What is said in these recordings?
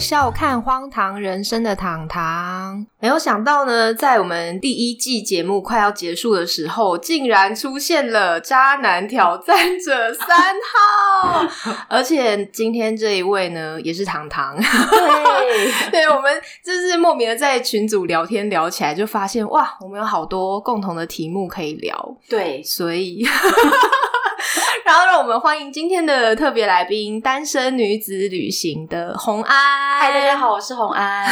笑看荒唐人生的糖糖。没有想到呢，在我们第一季节目快要结束的时候，竟然出现了渣男挑战者三号，而且今天这一位呢，也是糖糖。对，对，我们就是莫名的在群组聊天聊起来，就发现哇，我们有好多共同的题目可以聊，对，所以。然后让我们欢迎今天的特别来宾——单身女子旅行的红安。嗨，大家好，我是红安。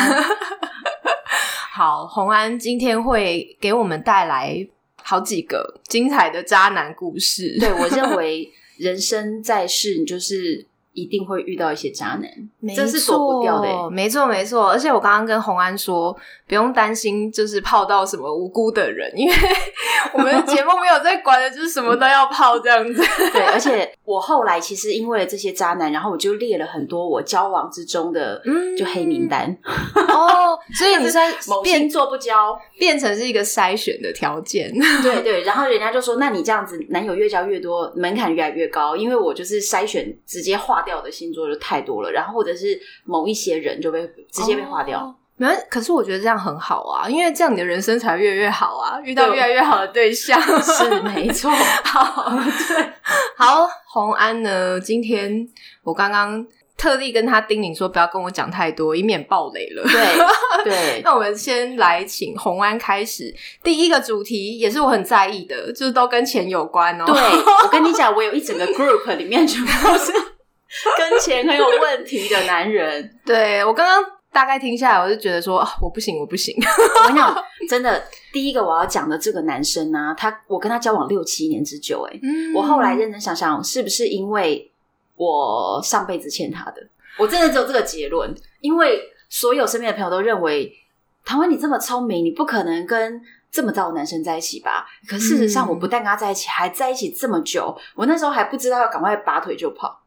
好，红安今天会给我们带来好几个精彩的渣男故事。对我认为，人生在世，你就是一定会遇到一些渣男，这是躲不掉的。没错，没错。而且我刚刚跟红安说。不用担心，就是泡到什么无辜的人，因为 我们的节目没有在管的，就是什么都要泡这样子。对，而且我后来其实因为这些渣男，然后我就列了很多我交往之中的就黑名单。哦，所以你在某星座不交，变成是一个筛选的条件。对对，然后人家就说，那你这样子男友越交越多，门槛越来越高，因为我就是筛选直接划掉的星座就太多了，然后或者是某一些人就被直接被划掉。没，可是我觉得这样很好啊，因为这样你的人生才越来越好啊，遇到越来越好的对象 是没错。好，对，好，红安呢？今天我刚刚特地跟他叮咛说，不要跟我讲太多，以免爆雷了。对 对，那我们先来请红安开始第一个主题，也是我很在意的，就是都跟钱有关哦。对，我跟你讲，我有一整个 group 里面全部都是 跟钱很有问题的男人。对我刚刚。大概听下来，我就觉得说，我不行，我不行。我跟你讲，真的，第一个我要讲的这个男生呢，他我跟他交往六七年之久，哎，我后来认真想想，是不是因为我上辈子欠他的？我真的只有这个结论，因为所有身边的朋友都认为，唐文你这么聪明，你不可能跟这么糟的男生在一起吧？可事实上，我不但跟他在一起，还在一起这么久，我那时候还不知道要赶快拔腿就跑。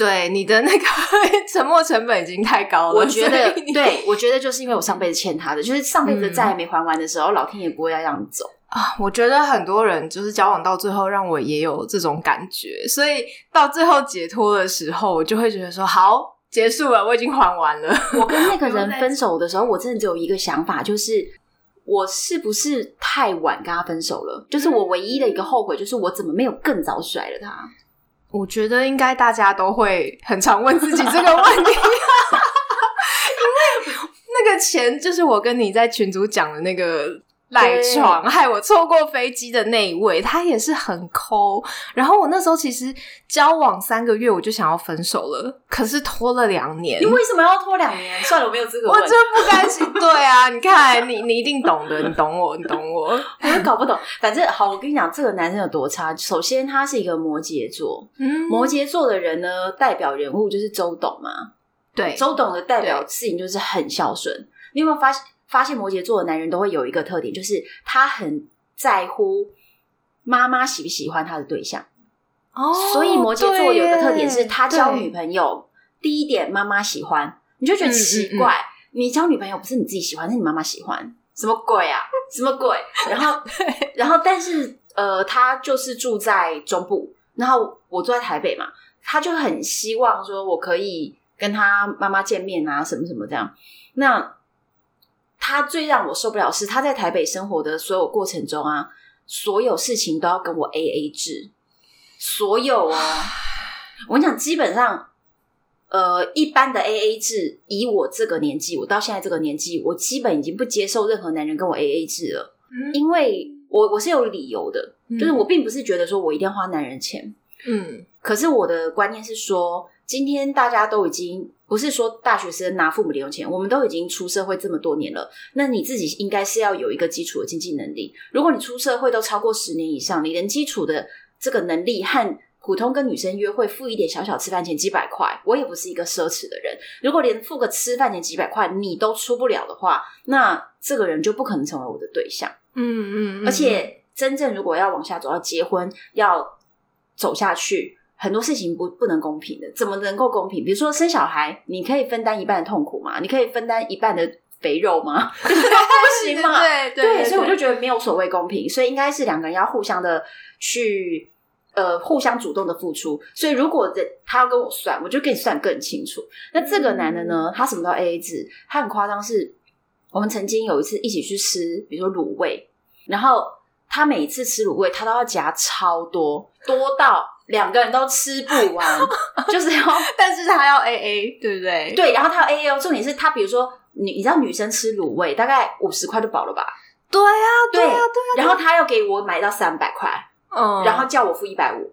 对你的那个 沉默成本已经太高了，我觉得，对我觉得就是因为我上辈子欠他的，就是上辈子债没还完的时候，老天也不会要让你走啊。我觉得很多人就是交往到最后，让我也有这种感觉，所以到最后解脱的时候，我就会觉得说，好，结束了，我已经还完了。我跟那个人分手的时候，我真的只有一个想法，就是我是不是太晚跟他分手了？就是我唯一的一个后悔，就是我怎么没有更早甩了他。我觉得应该大家都会很常问自己这个问题，因为那个钱就是我跟你在群组讲的那个。赖床害我错过飞机的那一位，他也是很抠。然后我那时候其实交往三个月，我就想要分手了，可是拖了两年。你为什么要拖两年？算了，我没有资格。我真不甘心。对啊，你看，你你一定懂的，你懂我，你懂我，我搞不懂。反正好，我跟你讲，这个男生有多差。首先，他是一个摩羯座。嗯，摩羯座的人呢，代表人物就是周董嘛。对，周董的代表事情就是很孝顺。你有没有发现？发现摩羯座的男人都会有一个特点，就是他很在乎妈妈喜不喜欢他的对象。哦，所以摩羯座有一个特点是，他交女朋友第一点妈妈喜欢，你就觉得奇怪，你交女朋友不是你自己喜欢，是你妈妈喜欢，什么鬼啊？什么鬼？然后，然后，但是呃，他就是住在中部，然后我住在台北嘛，他就很希望说我可以跟他妈妈见面啊，什么什么这样。那他最让我受不了是他在台北生活的所有过程中啊，所有事情都要跟我 A A 制，所有哦，我跟你讲，基本上，呃，一般的 A A 制，以我这个年纪，我到现在这个年纪，我基本已经不接受任何男人跟我 A A 制了，因为我我是有理由的，就是我并不是觉得说我一定要花男人钱，嗯，可是我的观念是说。今天大家都已经不是说大学生拿父母零用钱，我们都已经出社会这么多年了。那你自己应该是要有一个基础的经济能力。如果你出社会都超过十年以上，你连基础的这个能力和普通跟女生约会付一点小小吃饭钱几百块，我也不是一个奢侈的人。如果连付个吃饭钱几百块你都出不了的话，那这个人就不可能成为我的对象。嗯嗯，而且真正如果要往下走，要结婚，要走下去。很多事情不不能公平的，怎么能够公平？比如说生小孩，你可以分担一半的痛苦吗？你可以分担一半的肥肉吗？不行嘛？对对，所以我就觉得没有所谓公平，所以应该是两个人要互相的去呃互相主动的付出，所以如果这他要跟我算，我就跟你算更清楚。那这个男的呢，他什么都 A A 制，他很夸张，是我们曾经有一次一起去吃，比如说卤味，然后他每一次吃卤味，他都要夹超多，多到两个人都吃不完，就是要但是他要 A A，对不对？对，然后他要 A A 哦，重点是他比如说你你知道女生吃卤味大概五十块就饱了吧？对啊，对啊，对啊。然后他要给我买到三百块，嗯，然后叫我付一百五，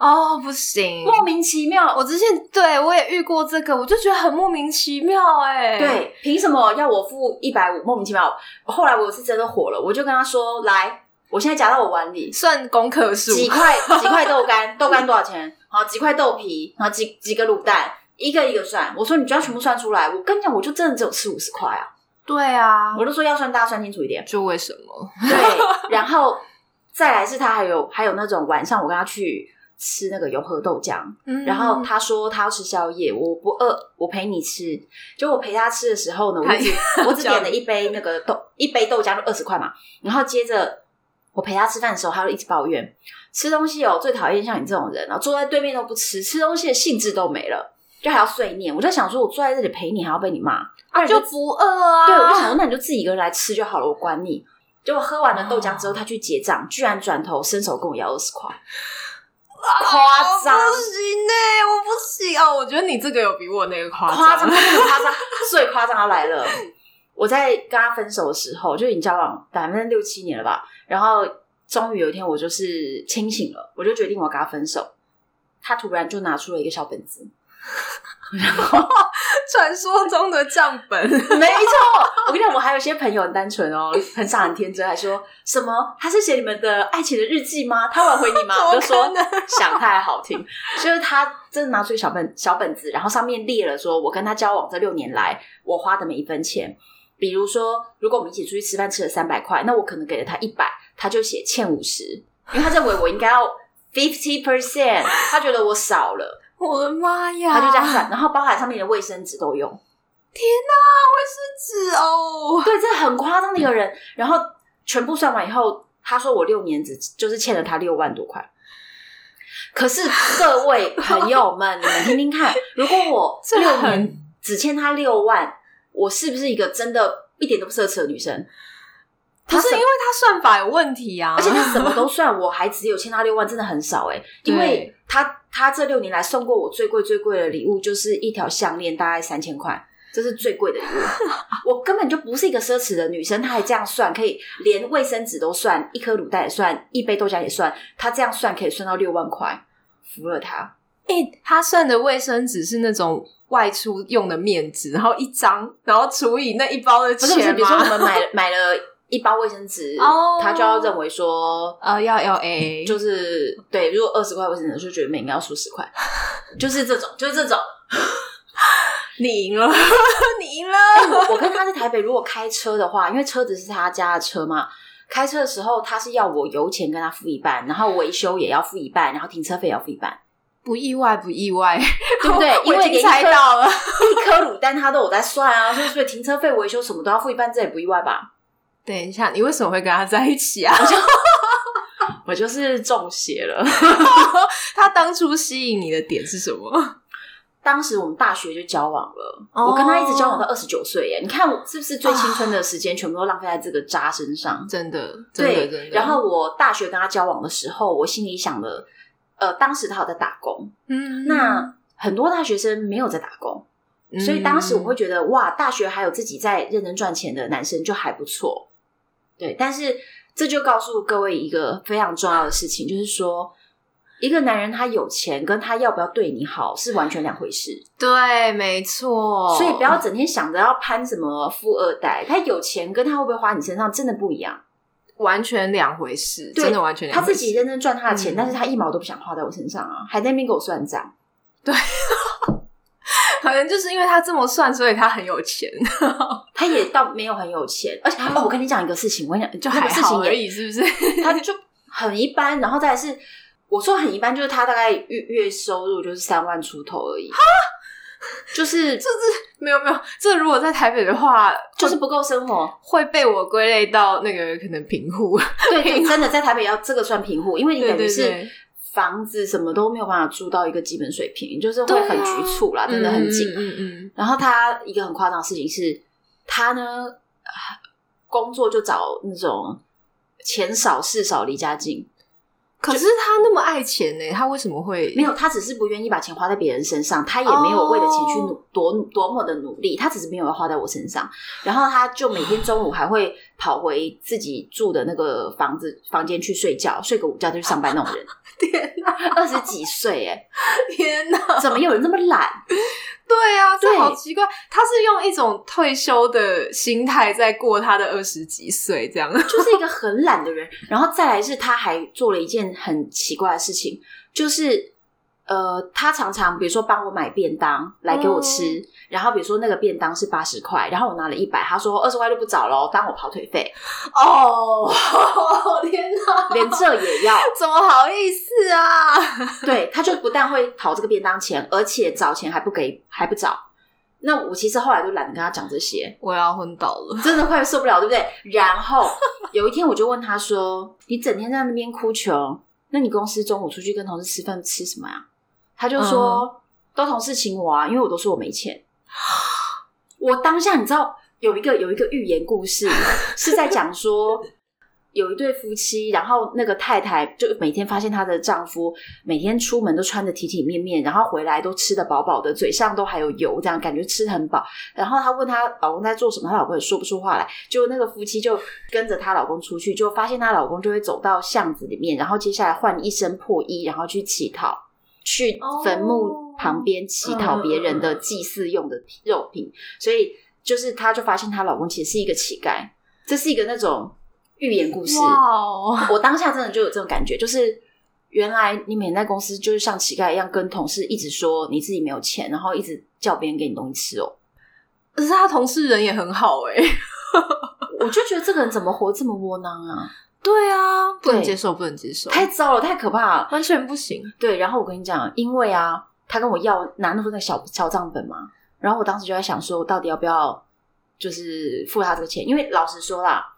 哦，不行，莫名其妙。我之前对我也遇过这个，我就觉得很莫名其妙，哎，对，凭什么要我付一百五？莫名其妙。后来我是真的火了，我就跟他说：“来，我现在夹到我碗里，算功课数，几块 几块豆干，豆干多少钱？好，几块豆皮，然后几几个卤蛋，一个一个算。我说你就要全部算出来。我跟你讲，我就真的只有吃五十块啊。对啊，我都说要算，大家算清楚一点。就为什么？对，然后再来是他还有还有那种晚上我跟他去吃那个油和豆浆，嗯然后他说他要吃宵夜，我不饿，我陪你吃。就我陪他吃的时候呢，我只我只点了一杯那个豆一杯豆浆就二十块嘛，然后接着我陪他吃饭的时候，他就一直抱怨吃东西哦，最讨厌像你这种人，然后坐在对面都不吃，吃东西的兴致都没了，就还要碎念。我就想说，我坐在这里陪你，还要被你骂，啊，就不饿啊。对，我就想说，那你就自己一个人来吃就好了，我管你。结果喝完了豆浆之后，他去结账，居然转头伸手跟我要二十块，夸张我不行呢、我不行哦。我觉得你这个有比我那个夸夸张，夸张，最夸张要来了。我在跟他分手的时候，就已经交往百分之六七年了吧，然后终于有一天我就是清醒了，我就决定我要跟他分手。他突然就拿出了一个小本子，然后 传说中的账本，没错，我跟你讲，我还有一些朋友很单纯哦，很傻很天真，还说什么他是写你们的爱情的日记吗？他挽回你吗？我就说 想太好听，就是他真的拿出一小本小本子，然后上面列了说我跟他交往这六年来我花的每一分钱。比如说，如果我们一起出去吃饭吃了三百块，那我可能给了他一百，他就写欠五十，因为他认为我应该要 fifty percent，他觉得我少了，我的妈呀！他就这样算，然后包含上面的卫生纸都用。天哪，卫生纸哦，对，这很夸张的一个人。然后全部算完以后，他说我六年只就是欠了他六万多块。可是各位朋友们，你们听听看，如果我 六年只欠他六万，我是不是一个真的一点都不奢侈的女生？什不是因为他算法有问题啊，而且他什么都 算，我还只有欠他六万，真的很少哎、因为他他这六年来送过我最贵最贵的礼物，就是一条项链，大概三千块，这是最贵的礼物。我根本就不是一个奢侈的女生，他还这样算，可以连卫生纸都算，一颗卤蛋也算，一杯豆浆也算，他这样算可以算到六万块，服了他。哎、他算的卫生纸是那种外出用的面纸，然后一张，然后除以那一包的不是不是，钱比如说我？们买 买了一包卫生纸，哦他就要认为说呃，要要 A，就是对，如果二十块卫生纸，就觉得每应该要出十块，就是这种，就是这种。你赢了，你赢了。我跟他在台北，如果开车的话，因为车子是他家的车嘛，开车的时候他是要我油钱跟他付一半，然后维修也要付一半，然后停车费也要付一半，不意外，不意外，对不对？因我已经为连一颗猜到了。一颗卤蛋他都有在算啊，所以所以停车费、维修什么都要付一半，这也不意外吧？等一下，你为什么会跟他在一起啊？我就 是中邪了。他当初吸引你的点是什么？当时我们大学就交往了，哦我跟他一直交往到二十九岁耶。你看我是不是最青春的时间全部都浪费在这个渣身上？真的，真的，对真，然后我大学跟他交往的时候，我心里想的，呃，当时他有在打工，嗯，那很多大学生没有在打工，嗯所以当时我会觉得，哇，大学还有自己在认真赚钱的男生就还不错。对，但是这就告诉各位一个非常重要的事情，就是说，一个男人他有钱跟他要不要对你好是完全两回事。对，没错。所以不要整天想着要攀什么富二代，他有钱跟他会不会花你身上真的不一样。完全两回事，真的完全两回事。他自己认真赚他的钱，嗯但是他一毛都不想花在我身上啊，还在那边给我算账。可能就是因为他这么算，所以他很有钱，他也倒没有很有钱，而且、哦、我跟你讲一个事情，我跟你讲，就那还好而已，是不是？他就很一般，然后再来是我说很一般，就是他大概月月收入就是三万出头而已，哈就是没有没有，这如果在台北的话，就是不够生活。会被我归类到那个可能贫户。对，对真的在台北要这个算贫户，因为你等于是对，房子什么都没有办法住到一个基本水平，就是会很局促啦，真的很紧。嗯嗯然后他一个很夸张的事情是，他呢工作就找那种钱少事少、离家近。可是他那么爱钱呢，他为什么会没有？他只是不愿意把钱花在别人身上，他也没有为了钱去努多多么的努力，他只是没有要花在我身上。然后他就每天中午还会跑回自己住的那个房子房间去睡觉，睡个午觉就去上班那种人。天哪，二十几岁哎，天哪！怎么有人那么懒？对啊，这好奇怪。他是用一种退休的心态在过他的二十几岁，这样。就是一个很懒的人。然后再来是，他还做了一件很奇怪的事情，就是呃，他常常比如说帮我买便当来给我吃，然后比如说那个便当是八十块，然后我拿了一百，他说二十块就不找喽，当我跑腿费，哦，天哪，连这也要。怎么好意思啊？对，他就不但会讨这个便当钱，而且找钱还不给，还不找。那我其实后来就懒得跟他讲这些，我要昏倒了。真的快受不了，对不对？然后有一天我就问他说：“你整天在那边哭穷，那你公司中午出去跟同事吃饭吃什么呀？”他就说：“都同事请我啊，因为我都说我没钱。” 我当下你知道有一个有一个寓言故事 是在讲说。有一对夫妻，然后那个太太就每天发现她的丈夫每天出门都穿的体体面面，然后回来都吃的饱饱的，嘴上都还有油，这样感觉吃很饱。然后她问她老公在做什么，她老公也说不出话来。就那个夫妻就跟着她老公出去，就发现她老公就会走到巷子里面，然后接下来换一身破衣，然后去乞讨，去坟墓旁边乞讨别人的祭祀用的肉品。所以就是她就发现她老公其实是一个乞丐，这是一个那种。寓言故事，哇！我当下真的就有这种感觉，就是原来你每天在公司就是像乞丐一样，跟同事一直说你自己没有钱，然后一直叫别人给你东西吃哦。可是他同事人也很好哎，我就觉得这个人怎么活这么窝囊啊？对啊，不能接受，不能接受，太糟了，太可怕了。完全不行。对，然后我跟你讲，因为啊，他跟我要拿那时候那个小小账本嘛，然后我当时就在想说，我到底要不要就是付他这个钱？因为老实说啦。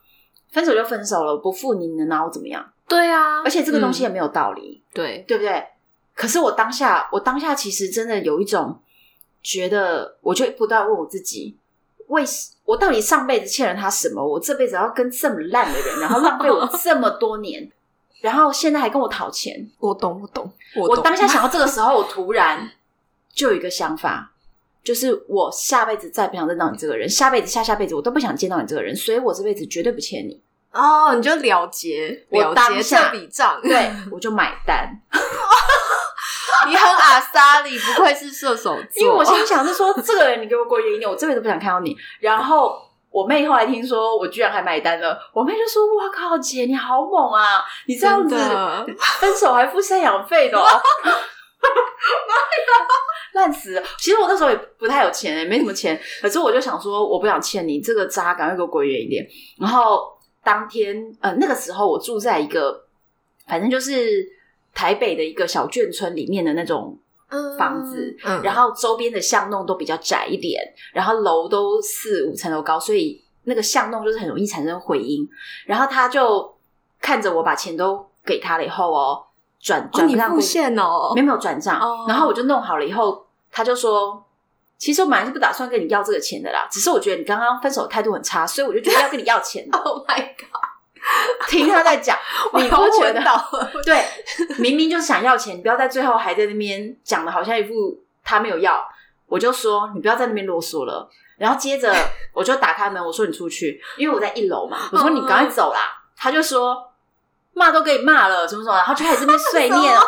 分手就分手了，不付你能拿我怎么样？对啊，而且这个东西也嗯没有道理，对，对不对？可是我当下，我当下其实真的有一种觉得，我就不断问我自己，为我到底上辈子欠了他什么？我这辈子要跟这么烂的人，然后浪费我这么多年，然后现在还跟我讨钱。我懂，我懂，我我当下想到这个时候，我突然就有一个想法，就是我下辈子再不想见到你这个人，下辈子、下下辈子我都不想见到你这个人，所以我这辈子绝对不欠你。哦，你就了结我了结当下这笔账，对，我就买单。你很阿萨里，不愧是射手座，因为我心想是说，这个人你给我滚远一点，我这辈子不想看到你。然后我妹后来听说我居然还买单了，我妹就说：“哇靠，姐你好猛啊！你这样子 分手还付赡养费的、哦。”烂死了！其实我那时候也不太有钱、也没什么钱，可是我就想说，我不想欠你这个渣，赶快给我滚远一点。然后当天呃那个时候我住在一个反正就是台北的一个小眷村里面的那种房子，嗯然后周边的巷弄都比较窄一点，然后楼都四五层楼高，所以那个巷弄就是很容易产生回音。然后他就看着我把钱都给他了以后哦，转转账付现哦没，有没有转账，哦然后我就弄好了以后，他就说。其实我本来是不打算跟你要这个钱的啦，只是我觉得你刚刚分手态度很差，所以我就觉得要跟你要钱。Oh my god！听他在讲，你不我觉得？对，明明就是想要钱，你不要在最后还在那边讲的好像一副他没有要，我就说你不要在那边啰嗦了。然后接着 我就打开门，我说你出去，因为我在一楼嘛，我说你赶快走啦。他就说骂都给你骂了，什么什么，然后就开始这边碎念，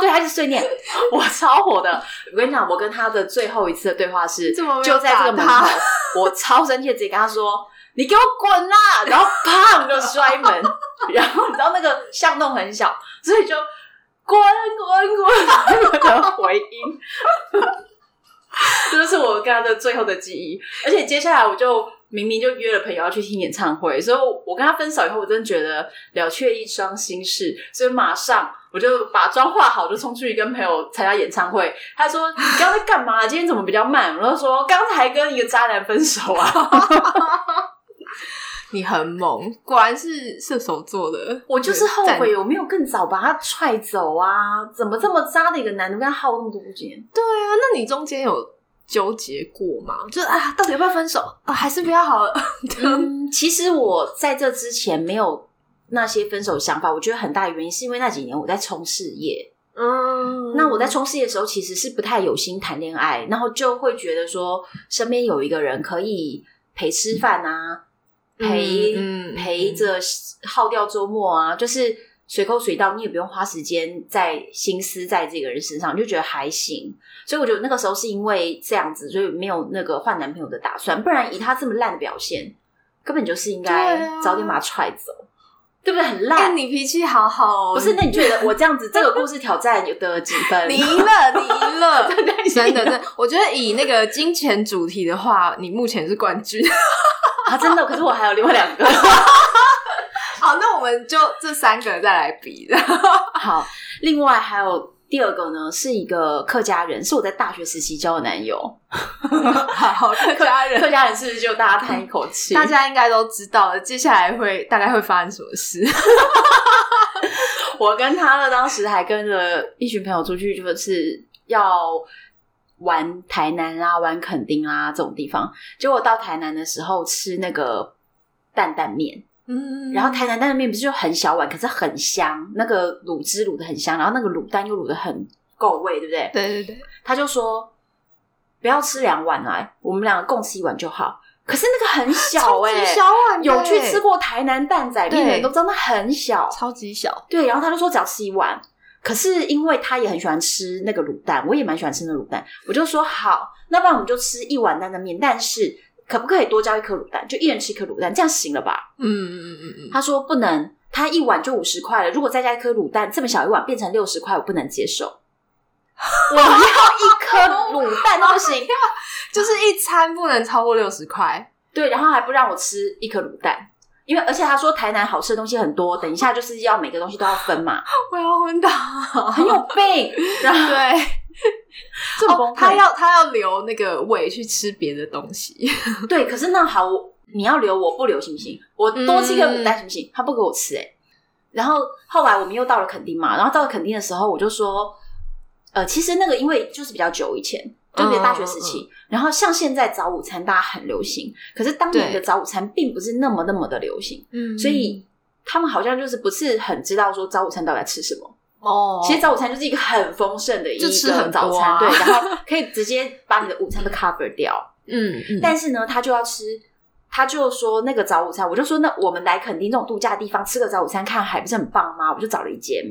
对，他就碎念，我超火的。我跟你讲，我跟他的最后一次的对话是，就在这个门口，我超生气的直接跟他说。你给我滚啦！然后砰就摔门，然后你知道那个巷弄很小，所以就滚滚滚的回音，这就是我跟他的最后的记忆。而且接下来我就明明就约了朋友要去听演唱会，所以我跟他分手以后，我真的觉得了却一桩心事，所以马上我就把妆化好，就冲出去跟朋友参加演唱会。他说：“你刚刚在干嘛？今天怎么比较慢？”我就说：“刚才跟一个渣男分手啊。”你很猛，果然是射手座的。我就是后悔我没有更早把他踹走啊！怎么这么渣的一个男的，跟他耗那么多年？对啊，那你中间有纠结过吗？就是啊，到底要不要分手啊？还是不要好了？嗯，其实我在这之前没有那些分手想法，我觉得很大的原因是因为那几年我在冲事业。嗯，那我在冲事业的时候，其实是不太有心谈恋爱，然后就会觉得说身边有一个人可以陪吃饭啊，陪、陪着耗掉周末啊，就是随口随到，你也不用花时间在心思在这个人身上，就觉得还行。所以我觉得那个时候是因为这样子，所以没有那个换男朋友的打算，不然以他这么烂的表现，根本就是应该早点把他踹走，对不对？很哎、烂。你脾气好好哦，不是，那你觉得我这样子这个故事挑战有得几分？你赢了，你赢了，对对真的，真的，我觉得以那个金钱主题的话，你目前是冠军。啊，真的，可是我还有另外两个。好，那我们就这三个再来比的。好，另外还有第二个呢，是一个客家人，是我在大学时期交的男友。好，客家人，客家人是不是就大家叹一口气？大家应该都知道了，接下来会大概会发生什么事。我跟他呢，当时还跟着一群朋友出去，就是要玩台南啦、玩垦丁啦这种地方。结果到台南的时候吃那个担担面，嗯然后台南担担面不是就很小碗，可是很香，那个卤汁卤的很香，然后那个卤蛋又卤的很够味，对不对？对对对，他就说不要吃两碗来，我们两个共吃一碗就好。可是那个很 小哎、小碗有去吃过台南蛋仔面的人都知道那很小。超级小，对，然后他就说只要吃一碗。可是因为他也很喜欢吃那个卤蛋，我也蛮喜欢吃那个卤蛋，我就说好，那不然我们就吃一碗担的面，但是可不可以多加一颗卤蛋？就一人吃一颗卤蛋，这样行了吧？嗯嗯嗯嗯嗯，他说不能，他一碗就五十块了，如果再加一颗卤蛋，这么小一碗变成六十块，我不能接受。我要一颗卤蛋都不行，就是一餐不能超过六十块。对，然后还不让我吃一颗卤蛋，因为而且他说台南好吃的东西很多，等一下就是要每个东西都要分嘛，我要昏倒，很有病。然后对，哦他要他要留那个胃去吃别的东西。对，可是那好，我你要留我不留行不行？我多吃一个卤蛋行不行？他不给我吃哎、然后后来我们又到了垦丁嘛，然后到了垦丁的时候，我就说，呃，其实那个因为就是比较久以前，就比如大学时期，然后像现在早午餐大家很流行，可是当年的早午餐并不是那么那么的流行，嗯所以他们好像就是不是很知道说早午餐到底在吃什么。哦，其实早午餐就是一个很丰盛的一个早餐，啊对，然后可以直接把你的午餐都 cover 掉。嗯嗯，但是呢，他就要吃，他就说那个早午餐，我就说那我们来垦丁这种度假地方吃个早午餐，看海不是很棒吗？我就找了一间，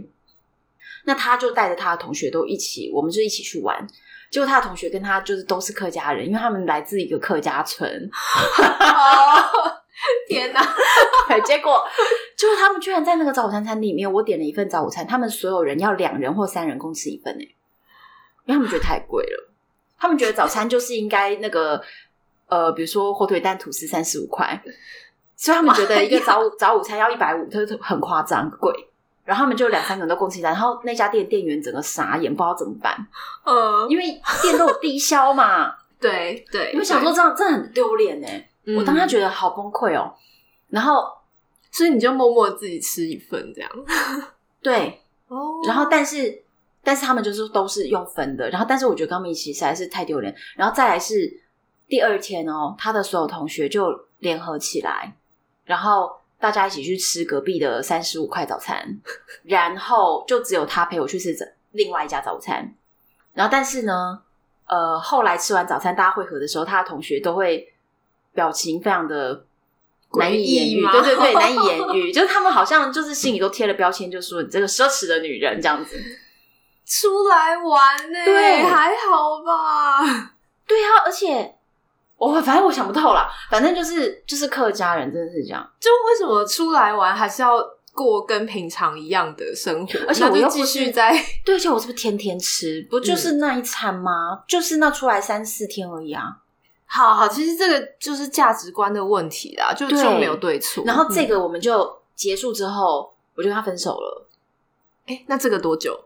那他就带着他的同学都一起，我们就一起去玩。结果他的同学跟他就是都是客家人，因为他们来自一个客家村。哦，天哪！对，结果就是他们居然在那个早午餐餐里面，我点了一份早午餐，他们所有人要两人或三人共吃一份呢，因为他们觉得太贵了。他们觉得早餐就是应该那个呃，比如说火腿蛋吐司三十五块，所以他们觉得一个早午早午餐要一百五，就是很夸张贵。然后他们就两三个人都共吃一餐，然后那家店店员整个傻眼，不知道怎么办，嗯，因为店都有低消嘛。对对，你们想说这样真的很丢脸呢，对，我当时，觉得好崩溃哦。然后所以你就默默自己吃一份这样。对，哦然后但是但是他们就是都是用分的，然后但是我觉得跟他们一起实在是太丢脸，然后再来是第二天哦，他的所有同学就联合起来，然后大家一起去吃隔壁的三十五块早餐，然后就只有他陪我去吃另外一家早餐，然后但是呢，呃，后来吃完早餐大家会合的时候，他的同学都会表情非常的。难以言喻，诡异吗对对对，难以言喻，就是他们好像就是心里都贴了标签，就说你这个奢侈的女人这样子。出来玩呢，对还好吧？对啊，而且我反正我想不透啦，反正就是就是客家人真的是这样，就为什么出来玩还是要过跟平常一样的生活？而且我又继续在对，而且我是不是天天吃？不就是那一餐吗？就是那出来三四天而已啊。好好，其实这个就是价值观的问题啦，就对就没有对错。然后这嗯个我们就结束之后，我就跟他分手了。哎、那这个多久？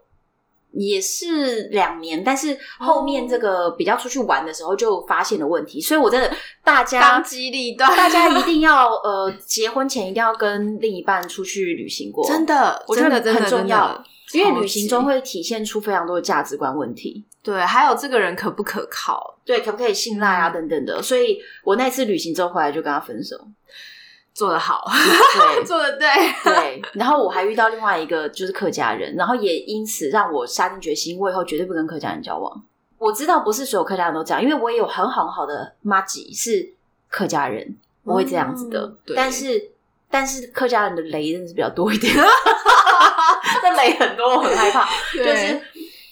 也是两年，但是后面这个比较出去玩的时候就发现了问题，所以我真的大家当机立断，大家一定要呃结婚前一定要跟另一半出去旅行过，真的，我觉得真的真的很重要因为旅行中会体现出非常多的价值观问题。对，还有这个人可不可靠，对，可不可以信赖啊？等等的，所以我那次旅行之后回来就跟他分手。做得好，对，做得对，对，然后我还遇到另外一个就是客家人，然后也因此让我下定决心，我以后绝对不跟客家人交往。我知道不是所有客家人都这样，因为我也有很好很好的妈吉是客家人，我会这样子的。嗯对但是但是客家人的雷真的是比较多一点，那雷很多，我很害怕。就是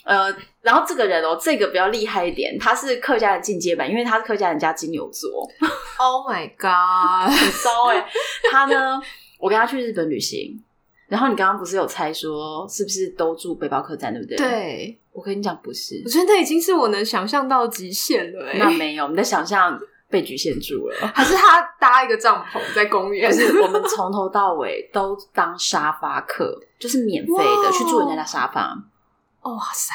呃，然后这个人哦，这个比较厉害一点，他是客家人进阶版，因为他是客家人家金牛座，Oh my God，很骚哎、他呢，我跟他去日本旅行，然后你刚刚不是有猜说是不是都住背包客栈，对不对？，对，我跟你讲不是。我，觉得那已经是我能想象到的极限了、欸，那没有，你的想象被局限住了。还是他搭一个帐篷在公园，就是，我们从头到尾都当沙发客，就是免费的去住人家的沙发，哦哇塞，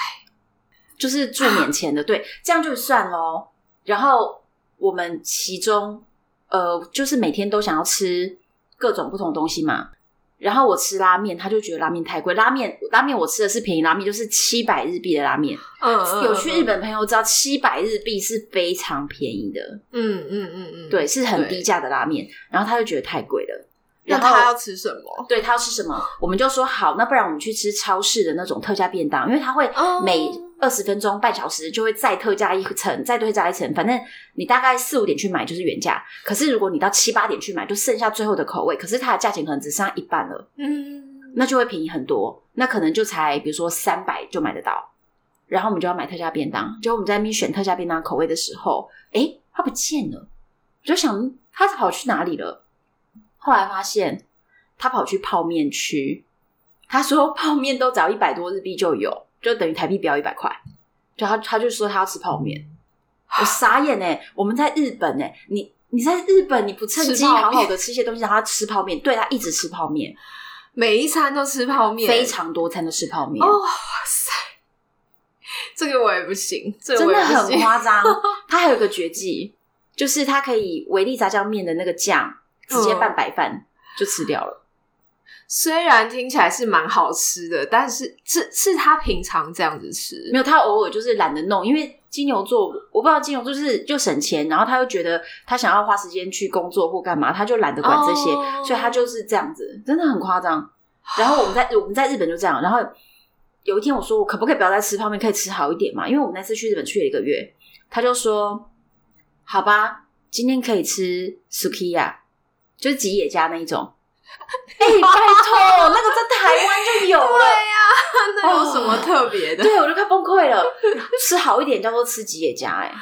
就是住免钱的，对，这样就算喽。然后我们其中呃，就是每天都想要吃各种不同的东西嘛。然后我吃拉面，他就觉得拉面太贵。拉面拉面我吃的是便宜拉面，就是七百日币的拉面。嗯，嗯有去日，本的朋友知道，七百日币是非常便宜的，嗯嗯嗯嗯，对，是很低价的拉面。然后他就觉得太贵了，那然后他要吃什么？对他要吃什么，我们就说好，那不然我们去吃超市的那种特价便当，因为他会哦每二十分钟、半小时就会再特价一层，再特价一层，反正你大概四五点去买就是原价，可是如果你到七八点去买，就剩下最后的口味，可是它的价钱可能只剩下一半了，嗯，那就会便宜很多，那可能就才比如说三百就买得到，然后我们就要买特价便当，结果我们在那边选特价便当口味的时候，诶，它不见了，我就想它跑去哪里了，后来发现他跑去泡面区，他说泡面都只要一百多日币就有，就等于台币不要一百块。就他他就说他要吃泡面，我傻眼哎、我们在日本哎、你你在日本你不趁机好好的吃一些东西，让他吃泡面，对他一直吃泡面，每一餐都吃泡面，非常多餐都吃泡面，哦哇塞，这个我也不行，这个真的很夸张。他还有一个绝技，就是他可以维力炸酱面的那个酱直接拌白饭就吃掉了。虽然听起来是蛮好吃的，但是是是他平常这样子吃，没有，他偶尔就是懒得弄，因为金牛座，我不知道金牛座就是就省钱，然后他又觉得他想要花时间去工作或干嘛，他就懒得管这些，哦所以他就是这样子，真的很夸张。然后我们在我们在日本就这样，然后有一天我说我可不可以不要再吃泡面，可以吃好一点嘛？因为我们那次去日本去了一个月，他就说好吧，今天可以吃 sukiya，就是吉野家那一种。哎、拜托，那个在台湾就有了呀。那有什么特别的？对，我就快崩溃了。吃好一点叫做吃吉野家、哎，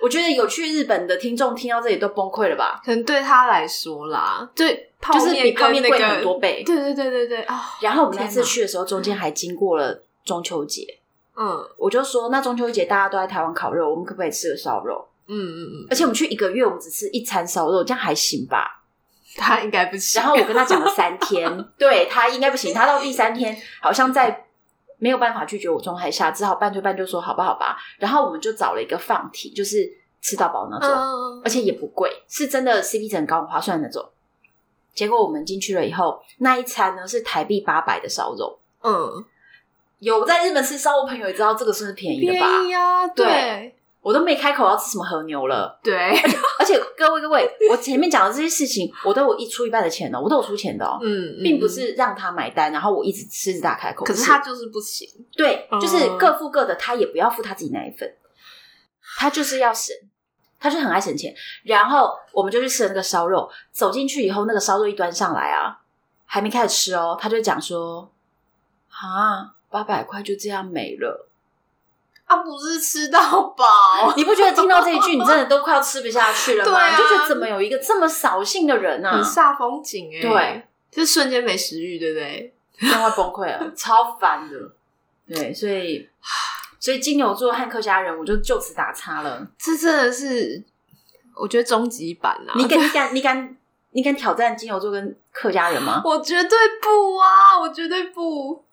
我觉得有去日本的听众听到这里都崩溃了吧？可能对他来说啦，对泡就是面比泡面贵很多倍。对对对对对啊，然后我们那次去的时候，中间还经过了中秋节，嗯我就说，那中秋节大家都在台湾烤肉，我们可不可以吃个烧肉？嗯嗯嗯，而且我们去一个月，我们只吃一餐烧肉，这样还行吧？他应该不行。然后我跟他讲了三天，对他应该不行，他到第三天好像在没有办法拒绝我状态下，只好半推半就说好吧好吧。然后我们就找了一个放题，就是吃到饱那种，嗯，而且也不贵，是真的 CP 值很高、很划算那种。结果我们进去了以后，那一餐呢是台币八百的烧肉。嗯，有在日本吃烧肉朋友也知道这个是便宜的吧？便宜啊，对对我都没开口要吃什么和牛了，对，而且各位各位，我前面讲的这些事情，我都有一出一半的钱哦，我都有出钱的哦，嗯，嗯并不。是让他买单，然后我一直狮子大开口。可是他就是不行，对，嗯就是各付各的，他也不要付他自己那一份，他就是要省，他就很爱省钱。然后我们就去吃了那个烧肉，走进去以后，那个烧肉一端上来啊，还没开始吃哦，他就讲说：“啊，八百块就这样没了。啊，不是吃到饱”，你不觉得听到这一句，你真的都快要吃不下去了吗？对啊你就觉得怎么有一个这么扫兴的人啊很？煞风景哎，对，就瞬间没食欲，对不对？真 的快崩溃了，超烦的。对，所以所以金牛座和客家人，我就就此打叉了。这真的是我觉得终极版啊！你敢你敢你敢你敢挑战金牛座跟客家人吗？我绝对不啊！我绝对不，我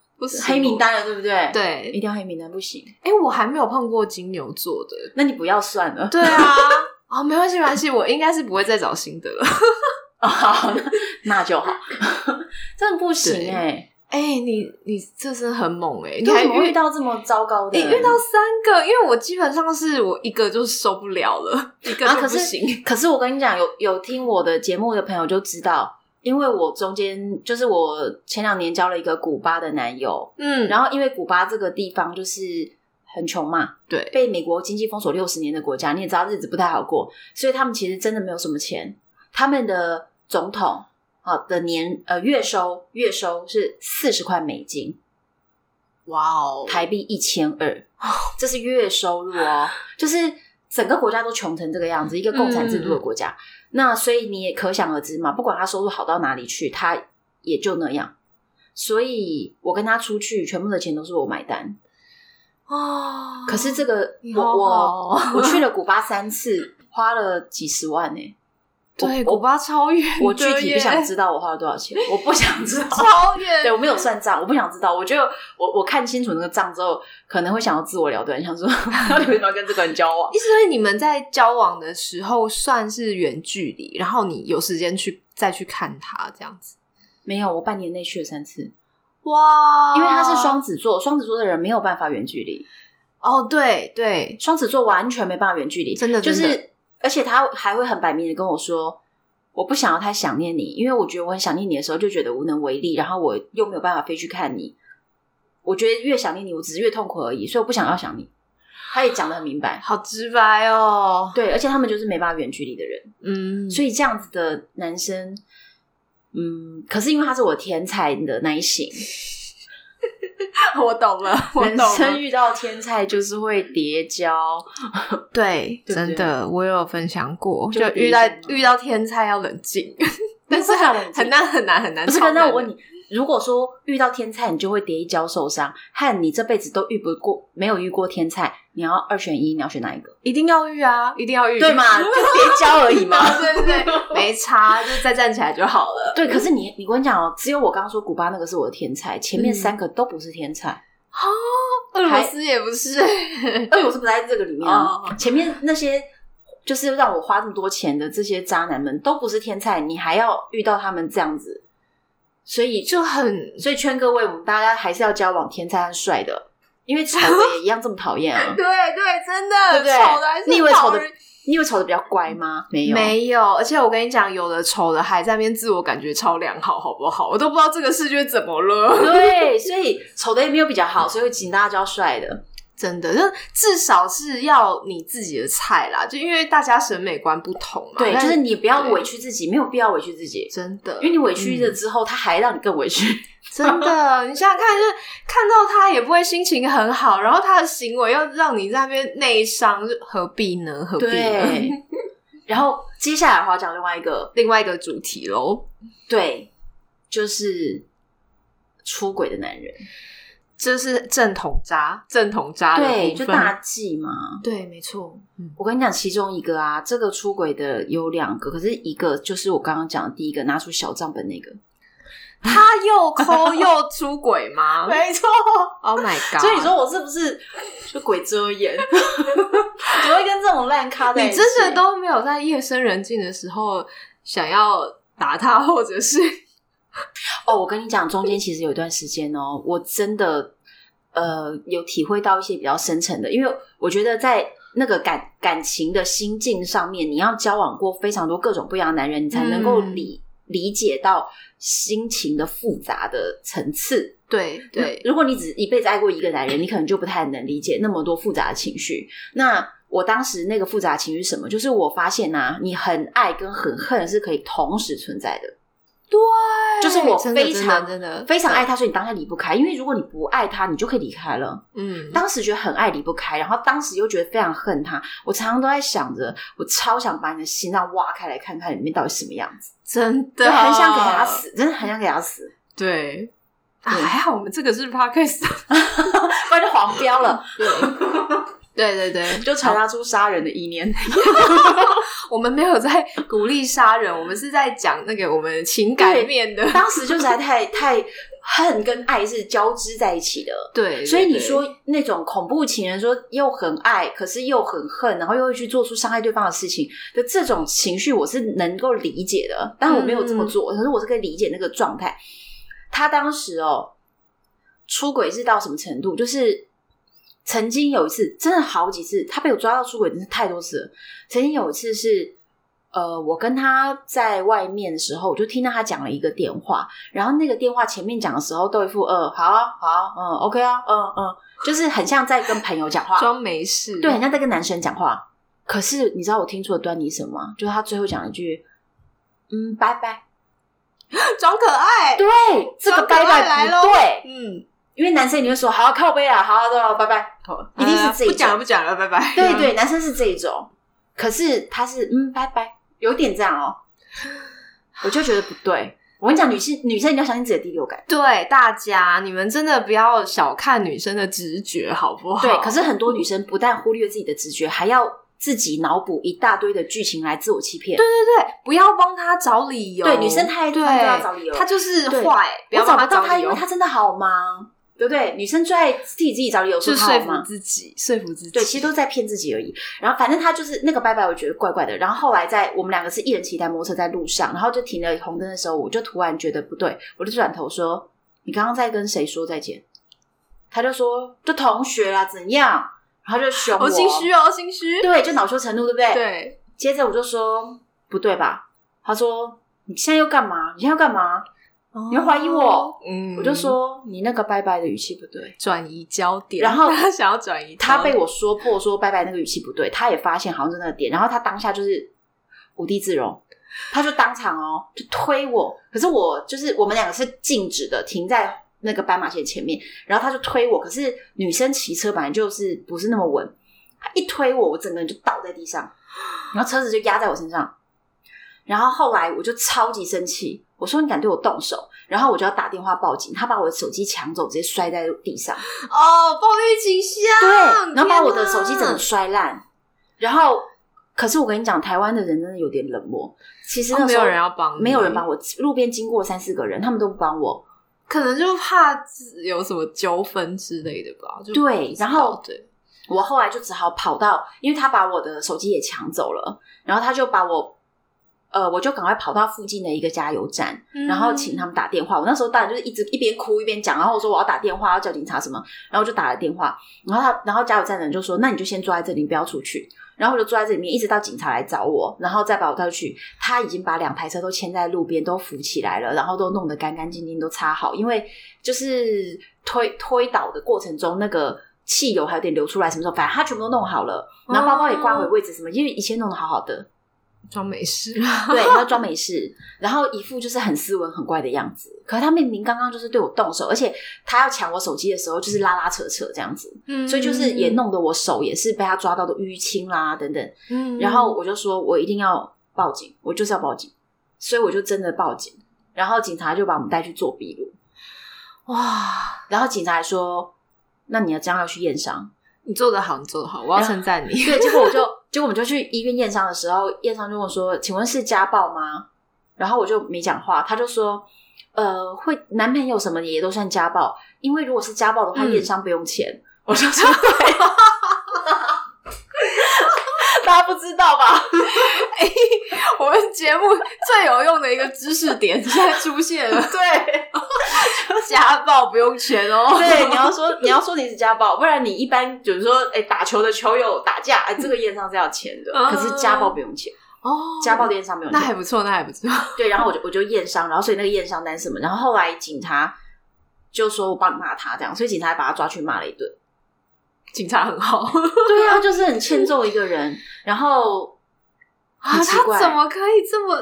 黑名。单了，对不对？，对一，定要黑名单，不行。哎、我还没有碰过金牛座的。那你不要算了。对啊，哦，没关系，没关系，我应该是不会再找新的了。哦，好，那那就好。真的不行哎、哎、你你这是很猛哎、你你还遇到这么糟糕的人？你遇到三个，因为我基本上是我一个就受不了了，一个啊，就可是不行。可是我跟你讲，有有听我的节目的朋友就知道，因为我中间就是我前两年交了一个古巴的男友，嗯，然后因为古巴这个地方就是很穷嘛，对，被美国经济封锁六十年的国家，你也知道日子不太好过，所以他们其实真的没有什么钱。他们的总统啊的年呃月收月收是四十块美金，哇哦，台币一千二，这是月收入哦，就是整个国家都穷成这个样子，一个共产制度的国家。那所以你也可想而知嘛，不管他收入好到哪里去，他也就那样。所以我跟他出去，全部的钱都是我买单。哦，可是这个我我哦我去了古巴三次，花了几十万呢、对，我古巴超远，我具体不想知道我花了多少钱，我不想知道。超远。对我没有算账，我不想知道。我觉得我我看清楚那个账之后，可能会想要自我了断，想说 为什么要跟这个人交往？意思是你们在交往的时候算是远距离，然后你有时间去再去看他这样子。没有，我半年内去了三次，哇因为他是双子座，双子座的人没有办法远距离，哦，对对，双子座完全没办法远距离，真的就是，而且他还会很摆明的跟我说。我不想要太想念你，因为我觉得我很想念你的时候，就觉得无能为力，然后我又没有办法飞去看你。我觉得越想念你，我只是越痛苦而已，所以我不想要想你。他也讲的很明白，好直白哦。对，而且他们就是没办法远距离的人，嗯，所以这样子的男生，嗯，可是因为他是我天才的那一型，我懂了，我人懂了。生遇到天才就是会叠交，对，真的，我有分享过，就就遇到遇到天才要冷静，但是很难很难很难。不是？那我问你，如果说遇到天才，你就会叠一跤受伤，和你这辈子都遇不过，没有遇过天才，你要二选一，你要选哪一个？一定要遇啊，一定要遇，对嘛？就别交而已嘛。对 对对，没差，就再站起来就好了。对，可是你，你跟我讲哦，只有我刚刚说古巴那个是我的天才，前面嗯三个都不是天才。俄罗斯也不是，俄罗斯不在这个里面啊。哦前面那些就是让我花这么多钱的这些渣男们都不是天才，你还要遇到他们这样子，所以就很所以劝各位，我们大家还是要交往天才和帅的，因为丑的也一样这么讨厌啊，对对，真的，对不对丑的还是你以为丑的你以为丑的比较乖吗？没有，没有，而且我跟你讲，有的丑的还在那边自我感觉超良好，好不好？我都不知道这个世界怎么了。对，所以丑的也没有比较好，所以请大家交帅的。真的，就至少是要你自己的菜啦，就因为大家审美观不同嘛。对，就是你不要委屈自己，没有必要委屈自己，真的，因为你委屈了嗯之后，他还让你更委屈。真的，你想想看，就是看到他也不会心情很好，然后他的行为又让你在那边内伤，何必呢？何必呢？然后接下来的话讲另外一个，另外一个主题喽，对，就是出轨的男人，这是正统渣，正统渣的对，就大忌嘛。对，没错，嗯，我跟你讲，其中一个啊，这个出轨的有两个，可是一个就是我刚刚讲的第一个拿出小账本那个，他又抠又出轨吗 没错。？Oh my god！所以你说我是不是就鬼遮眼？怎么会跟这种烂咖在一起？你真的都没有在夜深人静的时候想要打他，或者是 哦，我跟你讲，中间其实有一段时间哦，我真的呃有体会到一些比较深层的，因为我觉得在那个感感情的心境上面，你要交往过非常多各种不一样的男人，你才能够嗯理、理解到心情的复杂的层次。对对，如果你只一辈子爱过一个男人，你可能就不太能理解那么多复杂的情绪。那我当时那个复杂情绪是什么？就是我发现啊，你很爱跟很恨是可以同时存在的。对，就是我非常真的。非常爱他，所以你当下离不开。因为如果你不爱他，你就可以离开了。嗯，当时觉得很爱离不开，然后当时又觉得非常恨他。我常常都在想着，我超想把你的心脏挖开来看看里面到底什么样子，真的。就很想给他。死，真的很想给他死，对，啊，对。还好我们这个是 podcast，不然就黄标了，对对对对，就传达出杀人的意念。我们没有在鼓励杀人，我们是在讲那个我们情感面的。当时就实在太太恨跟爱是交织在一起的。对，所以你对说那种恐怖情人，说又很爱，可是又很恨，然后又会去做出伤害对方的事情的这种情绪，我是能够理解的。但我没有这么做，可是我是可以理解那个状态。他当时哦，出轨是到什么程度？就是曾经有一次，真的好几次，他被我抓到出轨，真是太多次了。曾经有一次是。呃，我跟他在外面的时候，我就听到他讲了一个电话，然后那个电话前面讲的时候都一副呃，好啊，好啊，嗯，OK 啊，嗯嗯，就是很像在跟朋友讲话，装没事，对，很像在跟男生讲话。可是你知道我听出了端倪什么吗？就是他最后讲了一句，嗯，拜拜，装可爱，对，这个拜拜不对，嗯，因为男生你会说好靠背啊，好好的，拜拜，一定是这一哎不讲了，不讲了，拜拜。对对，男生是这一种，可是他是嗯，拜拜，有点这样哦，我就觉得不对。我跟你讲，女性女生一定要相信自己的第六感。对大家，你们真的不要小看女生的直觉，好不好？对，可是很多女生不但忽略自己的直觉，还要自己脑补一大堆的剧情来自我欺骗。对对对，不要帮他找理由。对，女生太对她都要找理由。她就是对坏，不要找不到他，找理由因为，她真的好忙，对不对？女生最爱替自己找理由说是说服。自己，说服自己。对，其实都在骗自己而已。然后反正他就是那个拜拜，我觉得怪怪的。然后后来在我们两个是一人骑一台摩托车在路上，然后就停了红灯的时候，我就突然觉得不对，我就转头说：“你刚刚在跟谁说再见？”他就说：“就同学啦，怎样？”然后就凶我，好心虚哦，心虚。对，就恼羞成怒，对不对？。对，接着我就说：“不对吧？”他说：“你现在又干嘛？你现在要干嘛？”你会怀疑我？嗯，我就说：“你那个拜拜的语气不对。”转移焦点，然后他 想要转移，他被我说破，说拜拜那个语气不对，他也发现好像是那个点，然后他当下就是无地自容，他就当场哦就推我，可是我就是我们两个是静止的，停在那个斑马线前面，然后他就推我，可是女生骑车本来就是不是那么稳，他一推我，我整个人就倒在地上，然后车子就压在我身上，然后后来我就超级生气，我说你敢对我动手，然后我就要打电话报警，他把我的手机抢走，直接摔在地上。哦，暴力倾向，对，然后把我的手机整个摔烂，然后可是我跟你讲，台湾的人真的有点冷漠。其实那时候哦没有人要帮你没有人帮我，路边经过三四个人，他们都不帮我。可能就怕有什么纠纷之类的吧。就对然后对，我后来就只好跑到，因为他把我的手机也抢走了，然后他就把我，呃，我就赶快跑到附近的一个加油站，嗯然后请他们打电话。我那时候当然就是一直一边哭一边讲，然后我说我要打电话，要叫警察什么，然后我就打了电话，然后他，然后加油站的人就说，那你就先坐在这里，你不要出去。然后我就坐在这里面，一直到警察来找我，然后再把我带去。他已经把两台车都牵在路边，都扶起来了，然后都弄得干干净净，都擦好。因为就是推推倒的过程中，那个汽油还有点流出来，什么时候？反正他全部都弄好了，然后包包也挂回位置，什么，因为以前弄得好好的，装没事。对，他就装没事，然后一副就是很斯文、很乖的样子。可是他明明刚刚就是对我动手，而且他要抢我手机的时候，就是拉拉扯扯这样子，嗯所以就是也弄得我手也是被他抓到的淤青啦等等。嗯然后我就说我一定要报警，我就是要报警，所以我就真的报警。然后警察就把我们带去做笔录，哇，然后警察还说：“那你要这样要去验伤。你做的好，你做的好，我要称赞你。对，结果我就结果我们就去医院验伤的时候，验伤就问我说：“请问是家暴吗？”然后我就没讲话，他就说：“呃，会男朋友什么的也都算家暴，因为如果是家暴的话，嗯验伤不用钱。我就说：“ 对。”大家不知道吧？我们节目最有用的一个知识点现在出现了，对，家暴不用钱哦。对，你要说你要说你是家暴，不然你一般就是说，哎、打球的球友打架，哎、这个验伤是要钱的，嗯可是家暴不用钱，哦，家暴的验伤不用钱。那还不错，那还不错。对，然后我就我就验伤，然后所以那个验伤单什么，然后后来警察就说我帮你骂他这样，所以警察还把他抓去骂了一顿。警察很好对啊，就是很欠揍一个人，然后啊，他怎么可以这么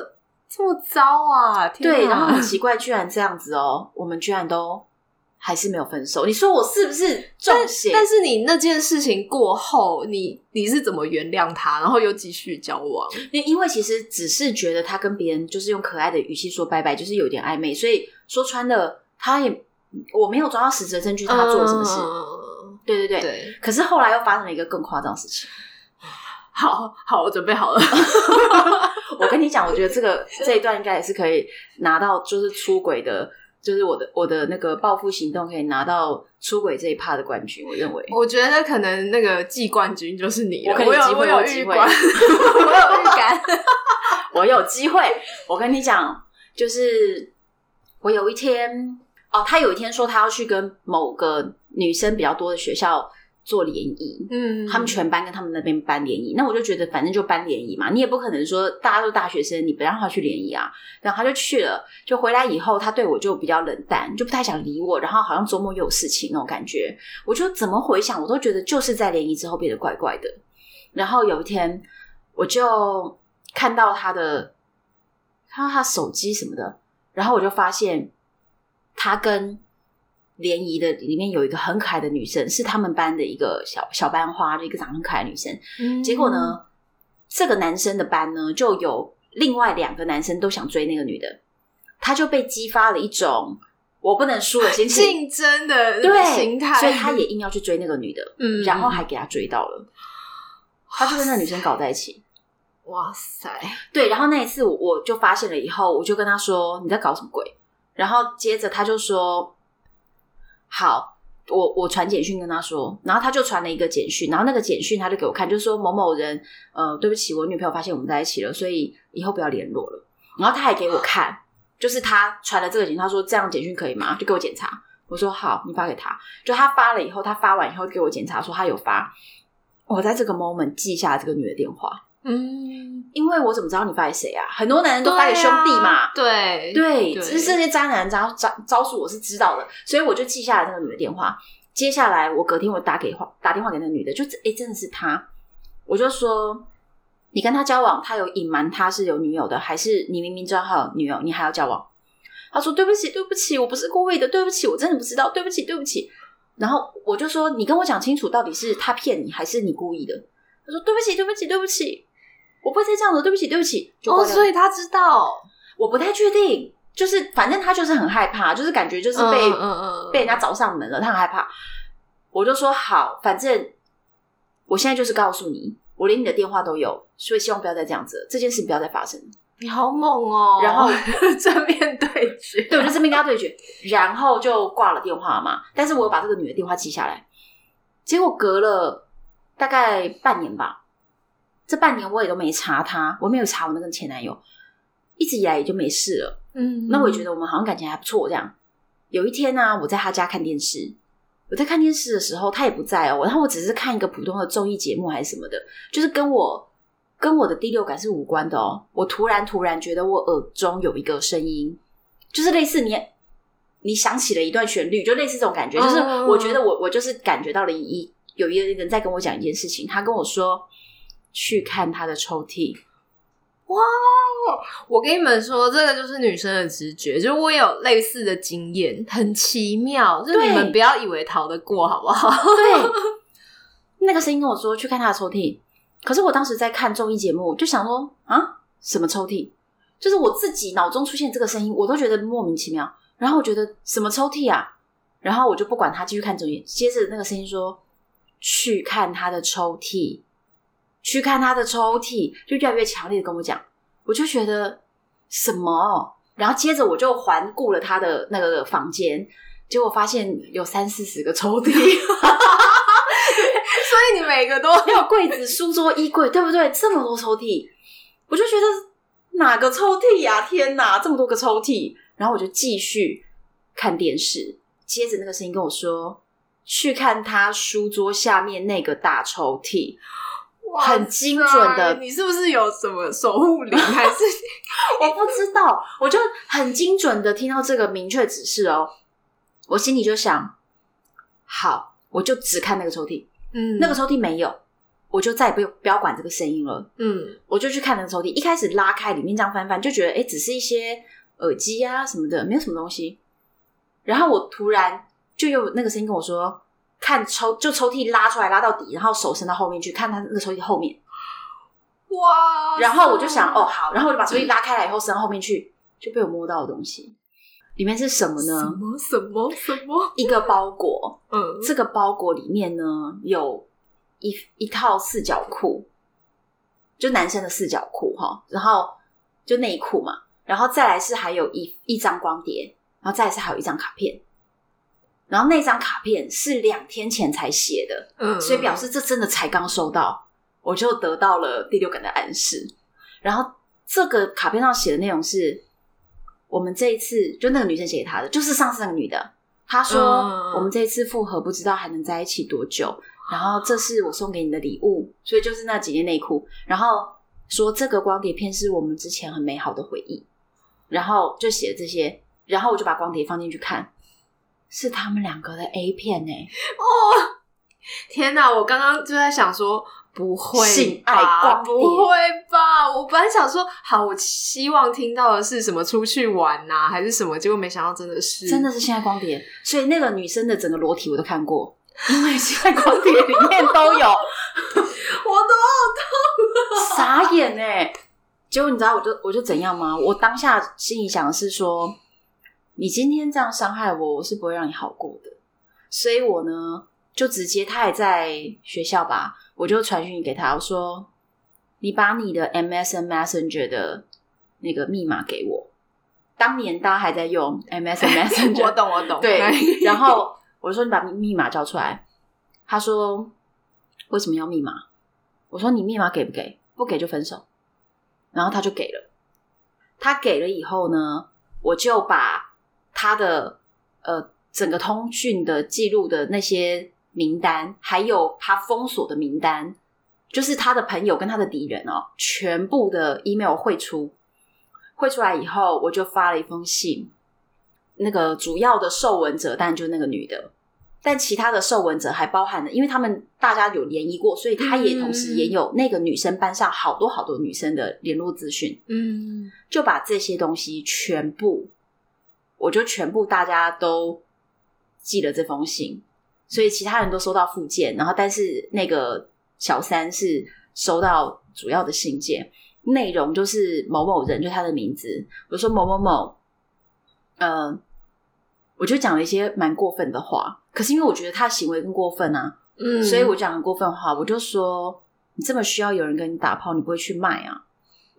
这么糟啊？天对，然后很奇怪，居然这样子哦，我们居然都还是没有分手。你说我是不是中邪？但是你那件事情过后，你你是怎么原谅他，然后又继续交往？因因为其实只是觉得他跟别人就是用可爱的语气说拜拜，就是有点暧昧，所以说穿了，他也我没有抓到实质的证据，他做了什么事。嗯对对对。对，可是后来又发生了一个更夸张的事情。好好，我准备好了。我跟你讲，我觉得这个 这一段应该也是可以拿到就是出轨的就是我的我的那个报复行动可以拿到出轨这一趴的冠军。我认为，我觉得可能那个季冠军就是你了。我可以有机会我有有机会我有预感。我有机会。我跟你讲，就是我有一天哦，他有一天说他要去跟某个女生比较多的学校做联谊。嗯，他们全班跟他们那边班联谊，那我就觉得反正就班联谊嘛，你也不可能说大家都大学生，你不让他去联谊啊。然后他就去了，就回来以后，他对我就比较冷淡，就不太想理我，然后好像周末又有事情那种感觉。我就怎么回想，我都觉得就是在联谊之后变得怪怪的。然后有一天，我就看到他的，看到他手机什么的，然后我就发现他跟联谊的里面有一个很可爱的女生，是他们班的一个小小班花，就一个长得很可爱的女生。嗯结果？呢，这个男生的班呢，就有另外两个男生都想追那个女的，他就被激发了一种我不能输的心情，竞争的对心态，所以他也硬要去追那个女的，嗯然后还给他追到了，他就跟那女生搞在一起。哇塞，对，然后那一次我我就发现了以后，我就跟他说你在搞什么鬼？然后接着他就说好，我我传简讯跟他说，然后他就传了一个简讯，然后那个简讯他就给我看，就说某某人呃，对不起，我女朋友发现我们在一起了，所以以后不要联络了。然后他还给我看，就是他传了这个简，他说这样简讯可以吗？就给我检查。我说好，你发给他。就他发了以后，他发完以后给我检查说他有发。我在这个 moment 记下这个女的电话。嗯，因为我怎么知道你发给谁啊？很多男人都发给兄弟嘛。对对，对只是这些渣男招招招数我是知道的，所以我就记下了那个女的电话。接下来我隔天我打给话打电话给那个女的，就诶真的是她，我就说你跟他交往，他有隐瞒他是有女友的，还是你明明知道他有女友，你还要交往？他说对不起，对不起，我不是故意的，对不起，我真的不知道，对不起，对不起。然后我就说你跟我讲清楚，到底是他骗你，还是你故意的？他说对不起，对不起，对不起，我不会再这样子，对不起，对不起。就哦，所以他知道，我不太确定，就是反正他就是很害怕，就是感觉就是被、嗯嗯嗯被人家找上门了，他很害怕。我就说好，反正我现在就是告诉你，我连你的电话都有，所以希望不要再这样子了，这件事不要再发生。你好猛哦，然后正面对决，对，我就正面跟他对决，然后就挂了电话嘛。但是我有把这个女的电话记下来，结果隔了大概半年吧，这半年我也都没查他，我没有查我那个前男友，一直以来也就没事了。嗯，那我也觉得我们好像感情还不错。这样，有一天呢、我在他家看电视，我在看电视的时候，他也不在哦。然后我只是看一个普通的综艺节目还是什么的，就是跟我跟我的第六感是无关的哦。我突然突然觉得我耳中有一个声音，就是类似你你想起了一段旋律，就类似这种感觉。就是嗯我觉得我我就是感觉到了一有一个人在跟我讲一件事情，他跟我说去看他的抽屉。哇我跟你们说，这个就是女生的直觉，就是我有类似的经验，很奇妙，就是你们不要以为逃得过，好不好？对，那个声音跟我说去看他的抽屉，可是我当时在看综艺节目，就想说啊，什么抽屉？就是我自己脑中出现这个声音，我都觉得莫名其妙。然后我觉得什么抽屉啊？然后我就不管他，继续看综艺。接着那个声音说去看他的抽屉，去看他的抽屉，就越来越强烈的跟我讲，我就觉得什么？然后接着我就环顾了他的那个房间，结果发现有三四十个抽屉。所以你每个都还有 柜子、书桌、衣柜，对不对？这么多抽屉，我就觉得哪个抽屉呀、天哪，这么多个抽屉！然后我就继续看电视，接着那个声音跟我说：“去看他书桌下面那个大抽屉。”很精准的你是不是有什么守护灵？还是 我不知道，我就很精准的听到这个明确指示哦，我心里就想：好，我就只看那个抽屉，嗯那个抽屉没有，我就再也不用不要管这个声音了。嗯我就去看那个抽屉，一开始拉开里面这样翻翻，就觉得哎，诶只是一些耳机啊什么的，没有什么东西。然后我突然就有那个声音跟我说，看抽就抽屉拉出来拉到底，然后手伸到后面去看他那个抽屉后面。哇然后我就想哦好，然后我就把抽屉拉开来以后伸到后面去，就被我摸到的东西，里面是什么呢什？么什么什么？一个包裹，嗯这个包裹里面呢有一一套四角裤，就男生的四角裤哈，然后就内裤嘛，然后再来是还有一一张光碟，然后再来是还有一张卡片，然后那张卡片是两天前才写的，嗯，所以表示这真的才刚收到，我就得到了第六感的暗示。然后这个卡片上写的内容是，我们这一次就那个女生写给他的，就是上次那个女的，她说、嗯我们这一次复合不知道还能在一起多久，然后这是我送给你的礼物，所以就是那几件内裤，然后说这个光碟片是我们之前很美好的回忆，然后就写了这些，然后我就把光碟放进去看，是他们两个的 A 片呢、哦天哪！我刚刚就在想说，不会性爱不会吧？我本来想说，好，我希望听到的是什么出去玩呐、还是什么？结果没想到真的是，真的是现在光碟，所以那个女生的整个裸体我都看过，因为现在光碟里面都有，我都痛傻眼哎、结果你知道我就我就怎样吗？我当下心里想的是说，你今天这样伤害我，我是不会让你好过的，所以我呢就直接他还在学校吧，我就传讯给他，我说你把你的 MSN Messenger 的那个密码给我。当年大家还在用 MSN Messenger，我懂，我懂，对，然后我就说你把密密码交出来，他说为什么要密码？我说你密码给不给？不给就分手。然后他就给了，他给了以后呢，我就把他的呃整个通讯的记录的那些名单，还有他封锁的名单，就是他的朋友跟他的敌人哦，全部的 email 汇出，汇出来以后，我就发了一封信。那个主要的受文者，但就是那个女的，但其他的受文者还包含了，因为他们大家有联谊过，所以他也同时也有那个女生班上好多好多女生的联络资讯，嗯，就把这些东西全部，我就全部大家都寄了这封信，所以其他人都收到附件，然后但是那个小三是收到主要的信件，内容就是某某人，就他的名字，我说某某某，呃，我就讲了一些蛮过分的话，可是因为我觉得他的行为更过分啊，嗯，所以我讲很过分的话，我就说你这么需要有人跟你打炮，你不会去卖啊？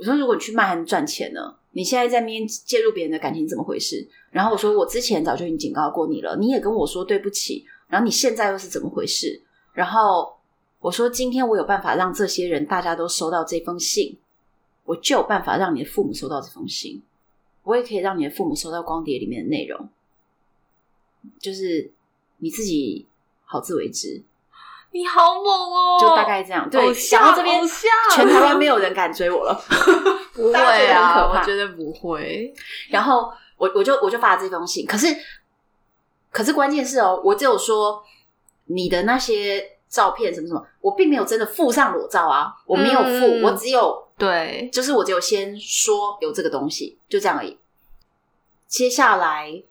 我说如果你去卖还能赚钱呢，你现在在那边介入别人的感情，怎么回事？然后我说我之前早就已经警告过你了，你也跟我说对不起，然后你现在又是怎么回事？然后我说今天我有办法让这些人大家都收到这封信，我就有办法让你的父母收到这封信，我也可以让你的父母收到光碟里面的内容，就是你自己好自为之。你好猛哦，就大概这样。对，偶像讲到这边全台湾没有人敢追我了。不会啊，我觉得不会。然后我我就我就发了这封信，可是可是关键是哦，我只有说你的那些照片什么什么，我并没有真的附上裸照啊，我没有附，嗯我只有对，就是我只有先说有这个东西，就这样而已。接下来，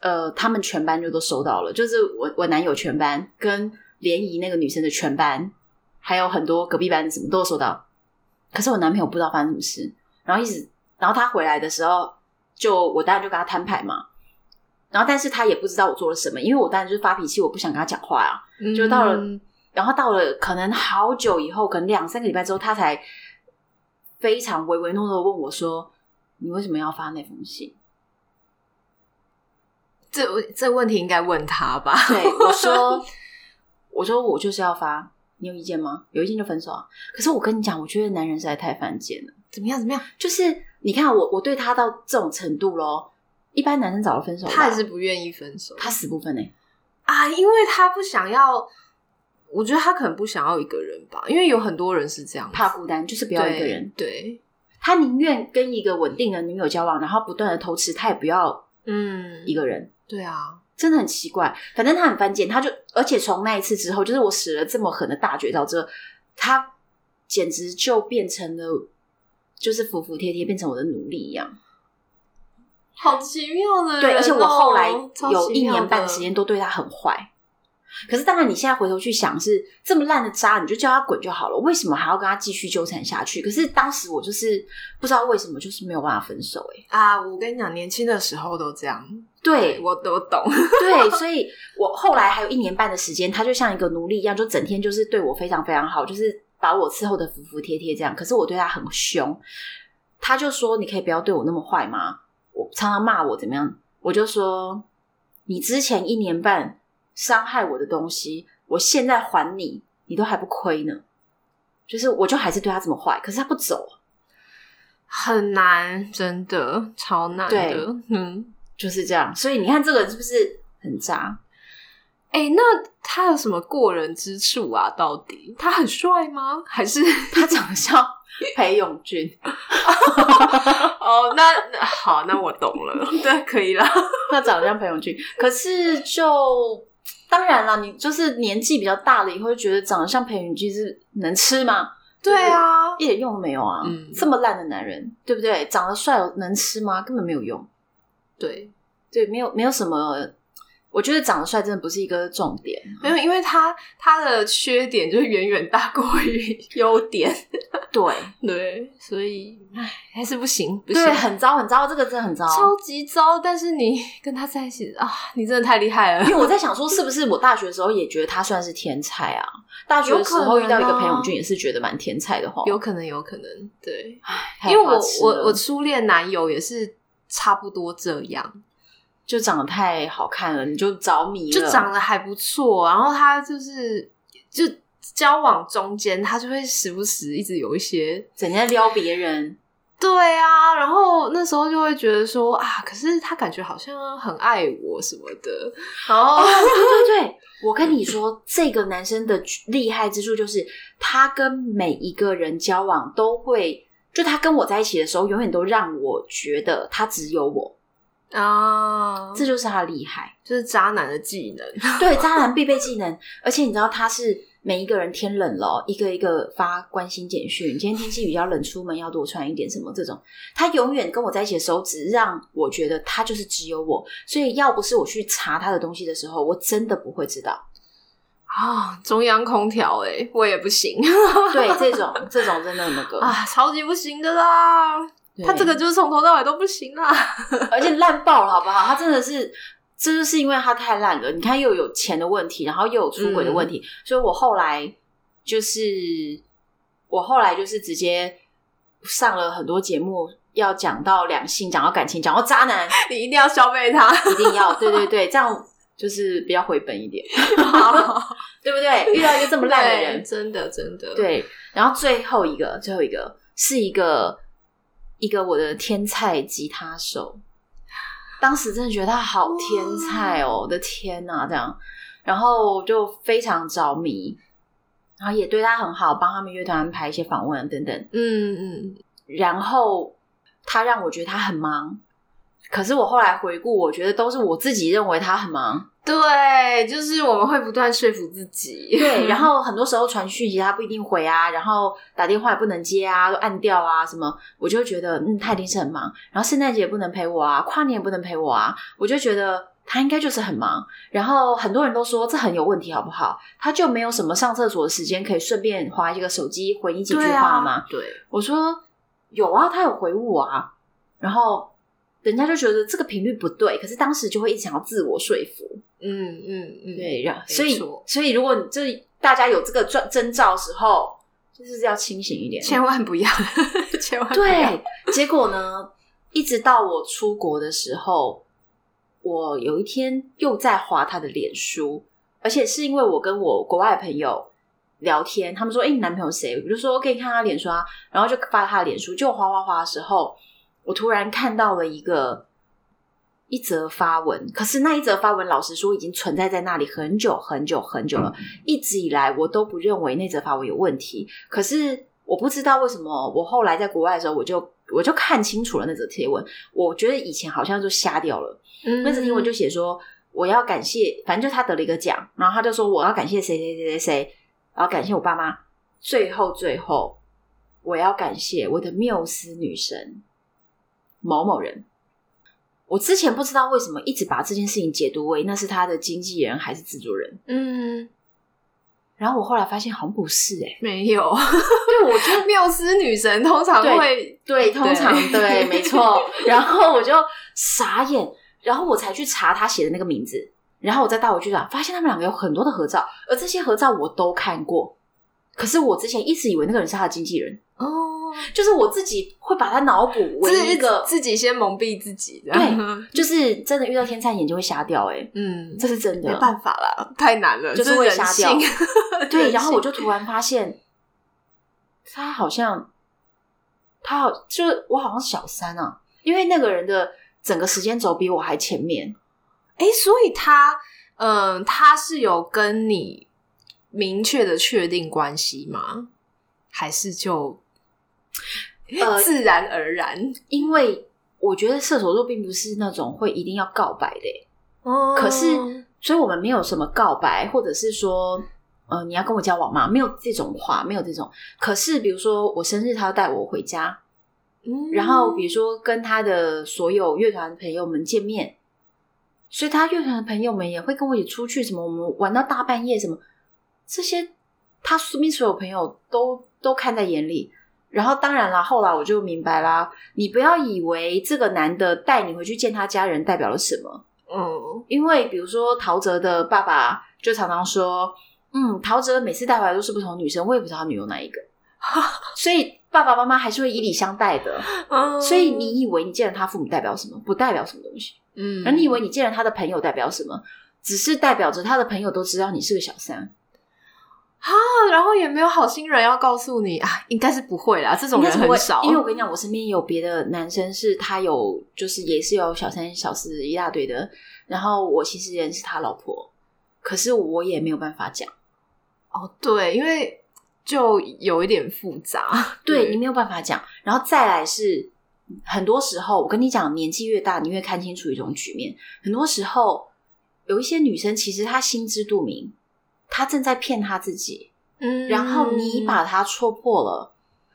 呃，他们全班就都收到了，就是我我男友全班跟联谊那个女生的全班，还有很多隔壁班的什么都有收到。可是我男朋友不知道发生什么事，然后一直，然后他回来的时候，就我当然就跟他摊牌嘛。然后，但是他也不知道我做了什么，因为我当然就是发脾气，我不想跟他讲话啊。就到了嗯然后到了可能好久以后，可能两三个礼拜之后，他才非常唯唯诺诺地问我说：“你为什么要发那封信这这问题应该问他吧？”？对我说：“我说我就是要发，你有意见吗？有意见就分手啊。”可是我跟你讲，我觉得男人实在太犯贱了。怎么样？怎么样？就是你看我，我对他到这种程度咯，一般男生早就分手，他还是不愿意分手他死不分呢、欸啊？因为他不想要，我觉得他可能不想要一个人吧，因为有很多人是这样，怕孤单，就是不要一个人。对，他宁愿跟一个稳定的女友交往，然后不断的偷吃，他也不要嗯，一个人。对啊，真的很奇怪，反正他很犯贱，他就而且从那一次之后，就是我使了这么狠的大绝招之后，他简直就变成了就是服服帖帖，变成我的奴隶一样。好奇妙的人哦、对，而且我后来有一年半的时间都对他很坏。可是当然，你现在回头去想，是这么烂的渣，你就叫他滚就好了，为什么还要跟他继续纠缠下去？可是当时我就是不知道为什么，就是没有办法分手、欸。啊！我跟你讲，年轻的时候都这样，对，我都懂。对，所以我后来还有一年半的时间，他就像一个奴隶一样，就整天就是对我非常非常好，就是把我伺候的服服帖帖这样。可是我对他很凶，他就说：“你可以不要对我那么坏吗？”我常常骂我怎么样，我我就说，你之前一年半伤害我的东西，我现在还你，你都还不亏呢。就是我就还是对他这么坏，可是他不走，很难，真的超难对的。嗯，就是这样。所以你看这个是不是很渣？哎、那他有什么过人之处啊？到底他很帅吗？还是 他长得像裴勇俊，哦？那那好，那我懂了。对，可以了。他长得像裴勇俊，可是就当然了，你就是年纪比较大了以后，就觉得长得像裴云俊是能吃吗？对啊，一点用都没有啊！嗯这么烂的男人，对不对？长得帅能吃吗？根本没有用。对，对，没有没有什么。我觉得长得帅真的不是一个重点。没有，因为他他的缺点就远远大过于优点。对对，所以唉，还是不行，不行，对，很糟很糟，这个真的很糟。超级糟。但是你跟他在一起啊，你真的太厉害了因。为我在想说，是不是我大学的时候也觉得他算是天才啊？大学的时候遇到一个裴勇俊，也是觉得蛮天才的哈。有可能，有可能，对，太因为我我我初恋男友也是差不多这样，就长得太好看了，你就着迷了，就长得还不错，然后他就是就交往中间，他就会时不时一直有一些整天撩别人。对啊，然后那时候就会觉得说啊，可是他感觉好像很爱我什么的，然后哦，对对对，我跟你说，这个男生的厉害之处就是，他跟每一个人交往都会，就他跟我在一起的时候，永远都让我觉得他只有我，啊，这就是他的厉害。就是渣男的技能，对，渣男必备技能，而且你知道他是每一个人天冷了哦，一个一个发关心简讯，今天天气比较冷，出门要多穿一点什么这种。他永远跟我在一起的时候，只让我觉得他就是只有我，所以要不是我去查他的东西的时候，我真的不会知道。啊，中央空调哎、我也不行对，这种 这种真的那个，啊，超级不行的啦。对他这个就是从头到尾都不行啦。而且烂爆了，好不好？他真的是，这就是因为他太烂了。你看，又有钱的问题，然后又有出轨的问题，所以我后来就是，我后来就是直接上了很多节目，要讲到两性，讲到感情，讲到渣男，你一定要消费他，一定要，对对对，这样就是比较回本一点，好对不对？遇到一个这么烂的人，真的真的，对，然后最后一个，最后一个是一个一个我的天才吉他手，当时真的觉得他好天才哦，我的天呐，这样，然后就非常着迷，然后也对他很好，帮他们乐团安排一些访问等等，嗯嗯，然后他让我觉得他很忙。可是我后来回顾，我觉得都是我自己认为他很忙，对，就是我们会不断说服自己，对，然后很多时候传讯息他不一定回啊，然后打电话也不能接啊，都按掉啊，什么，我就会觉得嗯，他一定是很忙。然后圣诞节也不能陪我啊，跨年也不能陪我啊，我就觉得他应该就是很忙。然后很多人都说这很有问题，好不好？他就没有什么上厕所的时间，可以顺便划一个手机回你几句对话吗？啊？对，我说有啊，他有回我啊，然后人家就觉得这个频率不对，可是当时就会一直想要自我说服。嗯嗯嗯，对，然所以所以如果你这大家有这个征征兆的时候，就是要清醒一点。千万不要，千万不要对，结果呢，一直到我出国的时候，我有一天又在划他的脸书，而且是因为我跟我国外的朋友聊天，他们说：“哎、你男朋友谁？”我就说：“可以看他脸书啊。”然后就发他的脸书，就滑滑滑的时候，我突然看到了一个一则发文，可是那一则发文，老实说已经存在在那里很久很久很久了。一直以来，我都不认为那则发文有问题，可是我不知道为什么，我后来在国外的时候，我就我就看清楚了那则贴文。我觉得以前好像就瞎掉了。嗯那则贴文就写说，我要感谢，反正就他得了一个奖，然后他就说我要感谢谁谁谁谁谁，然后感谢我爸妈，最后最后我要感谢我的缪斯女神某某人。我之前不知道为什么一直把这件事情解读为那是他的经纪人还是制作人，嗯，然后我后来发现好像不是哎、没有，对，我觉得缪斯女神通常对会对，通常对，没错。然后我就傻眼，然后我才去查他写的那个名字，然后我再带回去找，发现他们两个有很多的合照，而这些合照我都看过。可是我之前一直以为那个人是他的经纪人，哦，就是我自己会把它脑补为一个，自己先蒙蔽自己，对，就是真的遇到天才眼就会瞎掉，哎，嗯，这是真的，没办法啦，太难了，就是会瞎掉。对，然后我就突然发现，他好像，他好，就是我好像小三啊，因为那个人的整个时间轴比我还前面，哎，所以他，嗯，他是有跟你明确的确定关系吗？还是就呃 自然而然？因为我觉得射手座并不是那种会一定要告白的，哦。可是，所以我们没有什么告白，或者是说，呃，你要跟我交往吗？没有这种话，没有这种。可是，比如说我生日，他要带我回家，嗯，然后比如说跟他的所有乐团朋友们见面，所以他乐团的朋友们也会跟我一起出去，什么我们玩到大半夜，什么这些，他身边所有朋友都。都看在眼里，然后当然了，后来我就明白啦。你不要以为这个男的带你回去见他家人代表了什么，嗯，因为比如说陶喆的爸爸就常常说，嗯，陶喆每次带回来都是不同女生，我也不知道他女友哪一个，所以爸爸妈妈还是会以礼相待的。所以你以为你见了他父母代表什么？不代表什么东西。嗯，而你以为你见了他的朋友代表什么？只是代表着他的朋友都知道你是个小三。啊，然后也没有好心人要告诉你啊，应该是不会啦，这种人很少。因为我跟你讲，我身边有别的男生，是他有，就是也是有小三小四一大堆的。然后我其实认识他老婆，可是我也没有办法讲。哦，对，因为就有一点复杂，对你没有办法讲。然后再来是，很多时候我跟你讲，年纪越大，你越看清楚一种局面。很多时候有一些女生，其实她心知肚明。他正在骗他自己，嗯，然后你把他戳破了，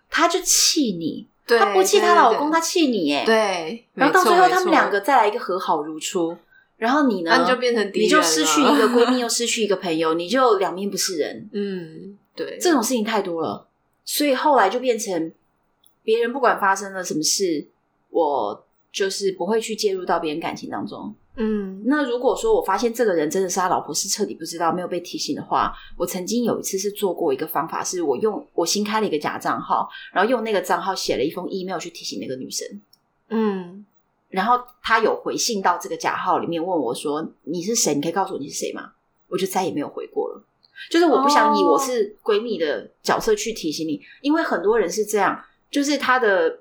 他就气你，他不气她老公，他气你，哎，对，然后到最后他们两个再来一个和好如初，然后你呢，你就变成你就失去一个闺蜜，又失去一个朋友，你就两面不是人，嗯，对，这种事情太多了，所以后来就变成别人不管发生了什么事，我就是不会去介入到别人感情当中。嗯，那如果说我发现这个人真的是他老婆，是彻底不知道，没有被提醒的话，我曾经有一次是做过一个方法，是我用我新开了一个假账号，然后用那个账号写了一封 email 去提醒那个女生。嗯，然后他有回信到这个假号里面问我说：“你是谁？你可以告诉我你是谁吗？”我就再也没有回过了。就是我不想以我是闺蜜的角色去提醒你，因为很多人是这样，就是他的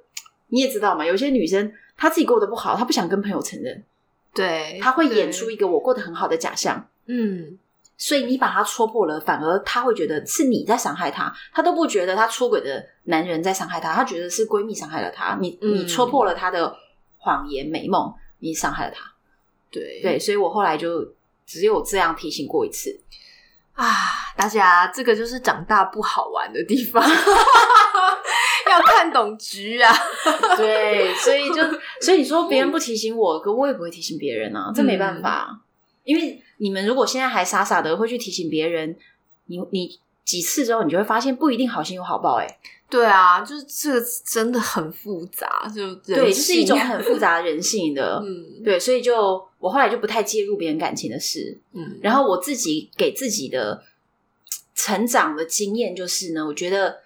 你也知道嘛，有些女生她自己过得不好，她不想跟朋友承认。对，他会演出一个我过得很好的假象，嗯，所以你把他戳破了，反而他会觉得是你在伤害他，他都不觉得他出轨的男人在伤害他，他觉得是闺蜜伤害了他，你你戳破了他的谎言美梦，你伤害了他，对对，所以我后来就只有这样提醒过一次啊，大家这个就是长大不好玩的地方。要看懂局啊，对，所以就 所以你说别人不提醒我，可我也不会提醒别人啊，这没办法，因为你们如果现在还傻傻的会去提醒别人，你你几次之后，你就会发现不一定好心有好报，哎，对啊，就是这个真的很复杂，就对，就是一种很复杂人性的，嗯，对，所以就我后来就不太介入别人感情的事，嗯，然后我自己给自己的成长的经验就是呢，我觉得。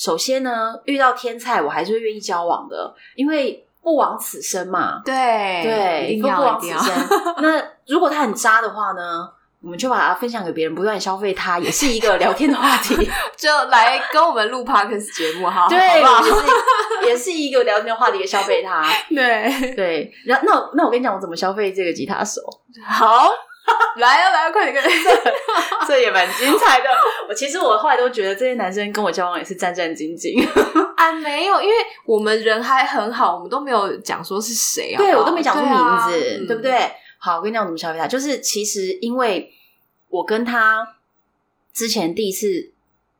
首先呢，遇到天才，我还是会愿意交往的，因为不枉此生嘛。对对，一定不枉此生。那如果他很渣的话呢，我们就把它分享给别人，不断消费他，也是一个聊天的话题。就来跟我们录 podcast 节目哈，对，也是一个聊天的话题，消费他。对对，然后那那我跟你讲，我怎么消费这个吉他手？好。来啊来啊，快点快点！这也蛮精彩的。我其实我后来都觉得这些男生跟我交往也是战战兢兢。啊，没有，因为我们人还很好，我们都没有讲说是谁啊。对我都没讲出名字，对不对？好，我跟你讲怎么消费他，就是其实因为我跟他之前第一次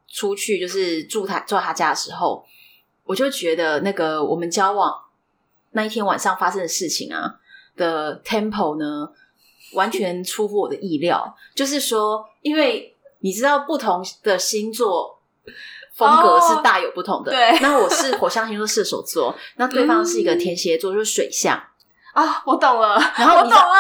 出去，就是住他住他家的时候，我就觉得那个我们交往那一天晚上发生的事情啊的 temple 呢。完全出乎我的意料，就是说，因为你知道不同的星座风格是大有不同的。对，那我是火象星座射手座，那对方是一个天蝎座，就是水象啊。我懂了，然后我懂了，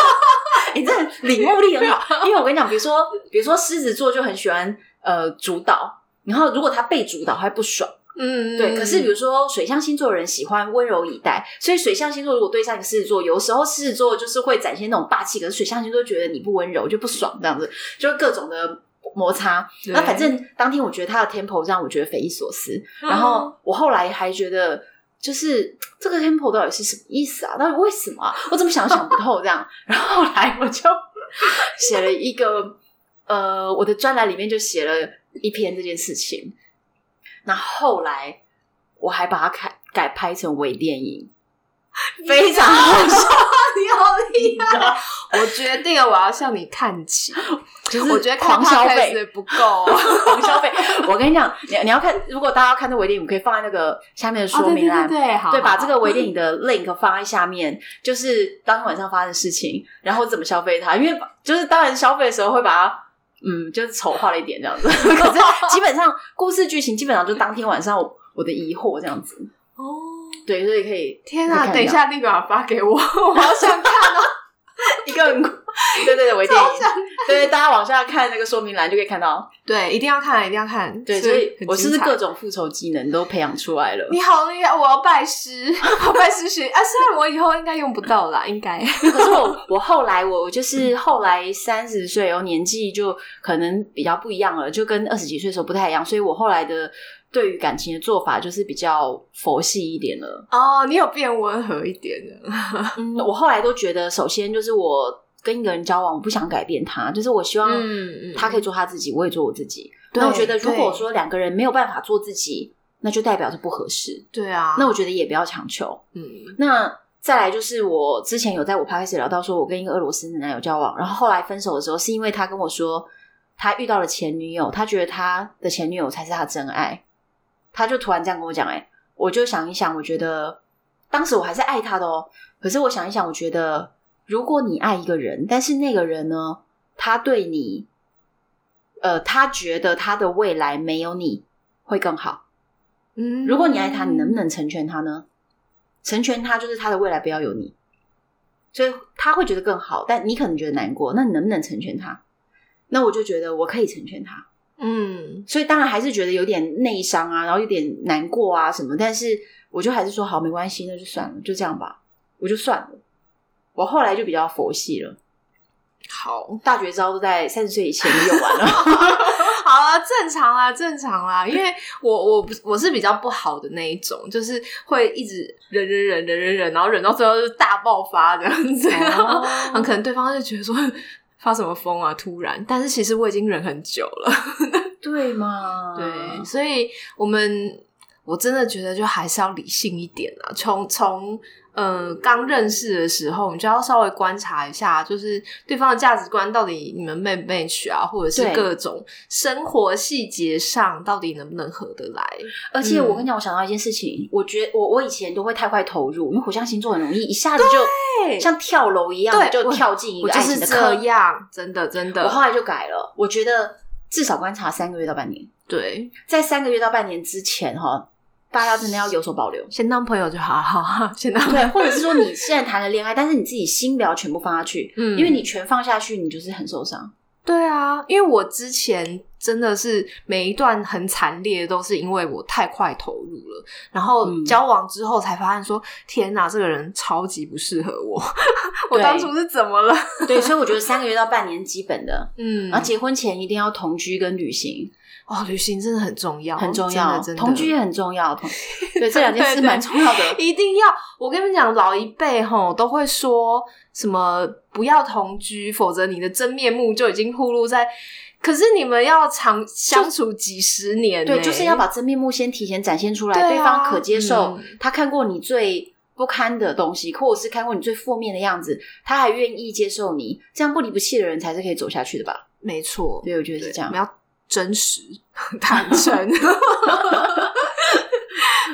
你这领悟力很好。因为我跟你讲，比如说，比如说狮子座就很喜欢呃主导，然后如果他被主导，他不爽。嗯，对，可是比如说水象星座的人喜欢温柔以待，所以水象星座如果对上一个狮子座，有时候狮子座就是会展现那种霸气，可是水象星座觉得你不温柔就不爽，这样子就是各种的摩擦。那反正当天我觉得他的 tempo 让我觉得匪夷所思，嗯然后我后来还觉得。就是这个 tempo 到底是什么意思啊？到底为什么啊？我怎么想都想不透这样。然后后来我就写了一个，呃，我的专栏里面就写了一篇这件事情。那后来我还把它改改拍成微电影，非常好笑。你好厉害！我决定了，我要向你看齐。就是我觉得狂消费，不够，狂消费。我跟你讲，你你要看，如果大家要看这微电影，可以放在那个下面的说明栏。哦对对对，好，对，把好这个微电影的 link 放在下面，就是当天晚上发生的事情，然后怎么消费它。因为就是当然消费的时候会把它，嗯，就是丑化了一点这样子。可是基本上故事剧情基本上就当天晚上我我的疑惑这样子。哦，对，所以可以天啊！等一下立马发给我，我好想看哦，一个很 对对对微电影，超想对对，大家往下看那个说明栏就可以看到。对，一定要看，一定要看。对，所以我是不是各种复仇技能都培养出来了？你好厉害！我要拜师，我拜师学啊！虽然我以后应该用不到啦，应该。可是我我后来我我就是后来三十岁哦，年纪就可能比较不一样了，就跟二十几岁的时候不太一样，所以我后来的对于感情的做法就是比较佛系一点了。哦，你有变温和一点的。嗯，我后来都觉得，首先就是我跟一个人交往，我不想改变他，就是我希望他可以做他自己，我也做我自己。对那我觉得，如果对说两个人没有办法做自己，那就代表是不合适。对啊，那我觉得也不要强求。嗯那再来就是我之前有在我 p 开始聊到说，我跟一个俄罗斯男友交往，然后后来分手的时候，是因为他跟我说他遇到了前女友，他觉得他的前女友才是他真爱，他就突然这样跟我讲，哎，我就想一想，我觉得当时我还是爱他的哦，可是我想一想，我觉得如果你爱一个人，但是那个人呢，他对你，呃，他觉得他的未来没有你会更好。嗯如果你爱他，你能不能成全他呢？成全他就是他的未来不要有你，所以他会觉得更好，但你可能觉得难过。那你能不能成全他？那我就觉得我可以成全他，嗯所以当然还是觉得有点内伤啊，然后有点难过啊什么，但是我就还是说好，没关系，那就算了，就这样吧，我就算了。我后来就比较佛系了，好，大绝招都在三十岁以前就用完了。好啊，正常啦，正常啦，因为我我不我是比较不好的那一种，就是会一直忍忍忍忍忍忍，然后忍到最后就是大爆发这样子，然后可能对方就觉得说发什么疯啊，突然，但是其实我已经忍很久了，对嘛？对，所以我们我真的觉得就还是要理性一点啊，从从。呃，刚认识的时候，你就要稍微观察一下，就是对方的价值观到底你们 match 不 match 啊，或者是各种生活细节上到底能不能合得来。而且我跟嗯你讲，我想到一件事情，我觉得我我以前都会太快投入，因为火象星座很容易一下子就像跳楼一样，就跳进一个就是这爱情的坑。样，真的真的。我后来就改了，我觉得至少观察三个月到半年，对，在三个月到半年之前哈，大家真的要有所保留。先当朋友就好，好好，先当对，或者是说你现在谈了恋爱，但是你自己心不要全部放下去，嗯。因为你全放下去，你就是很受伤。对啊，因为我之前真的是每一段很惨烈，都是因为我太快投入了，然后嗯。交往之后才发现说，天哪，这个人超级不适合我，我当初是怎么了？对，所以我觉得三个月到半年基本的，嗯，然后结婚前一定要同居跟旅行，哦，旅行真的很重要，很重要，真的同居也很重要，同 对这两件事蛮重要的。一定要。我跟你们讲，老一辈吼都会说什么不要同居，否则你的真面目就已经暴露在。可是你们要长相处几十年呢、对，就是要把真面目先提前展现出来，对啊对方可接受嗯。他看过你最不堪的东西，或者是看过你最负面的样子，他还愿意接受你，这样不离不弃的人才是可以走下去的吧？没错，对，我觉得是这样我们。要真实、坦诚。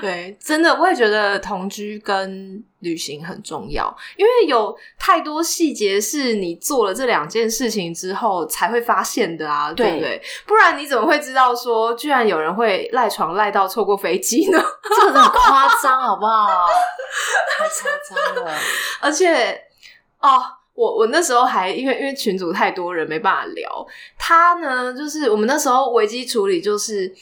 对，真的，我也觉得同居跟旅行很重要，因为有太多细节是你做了这两件事情之后才会发现的啊，对不对对？不然你怎么会知道说，居然有人会赖床赖到错过飞机呢？这个很夸张，好不好？太夸张了。而且，哦，我我那时候还因为因为群组太多人没办法聊，他呢就是我们那时候危机处理就是。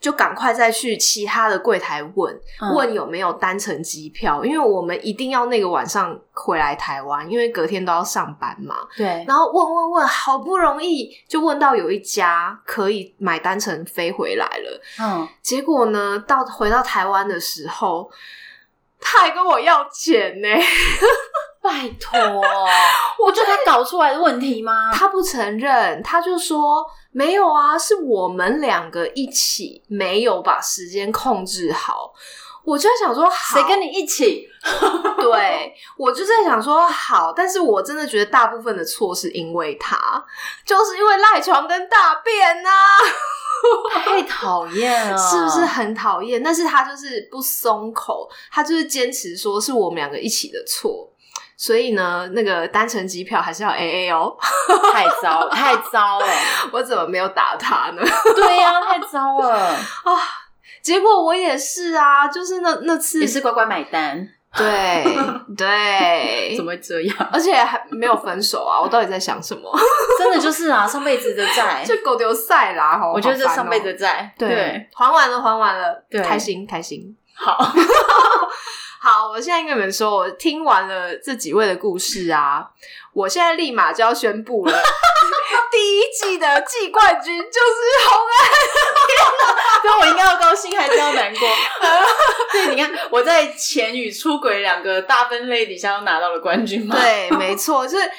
就赶快再去其他的柜台问、嗯问有没有单程机票，因为我们一定要那个晚上回来台湾，因为隔天都要上班嘛。对，然后问问问，好不容易就问到有一家可以买单程飞回来了。嗯，结果呢，到回到台湾的时候，他还跟我要钱呢。拜托，我就他搞出来的问题吗？他不承认，他就说没有啊，是我们两个一起没有把时间控制好。我就在想说，谁跟你一起？对我就在想说好，但是我真的觉得大部分的错是因为他，就是因为赖床跟大便呐、太讨厌了，是不是很讨厌？但是他就是不松口，他就是坚持说是我们两个一起的错。所以呢，那个单程机票还是要 A A 哦。太糟，太糟了？我怎么没有打他呢？对呀、太糟了 啊，结果我也是啊，就是那那次也是乖乖买单，对对，怎么会这样？而且还没有分手啊！我到底在想什么？真的就是啊，上辈子的债，这狗丢赛啦！哈，我觉得这上辈子的债，对还完了，还完了，对开心开心。好，好，我现在跟你们说，我听完了这几位的故事啊，我现在立马就要宣布了，第一季的季冠军就是红安。对，我应该要高兴还是要难过？对，你看我在钱与出轨两个大分类底下都拿到了冠军嘛？对，没错，就是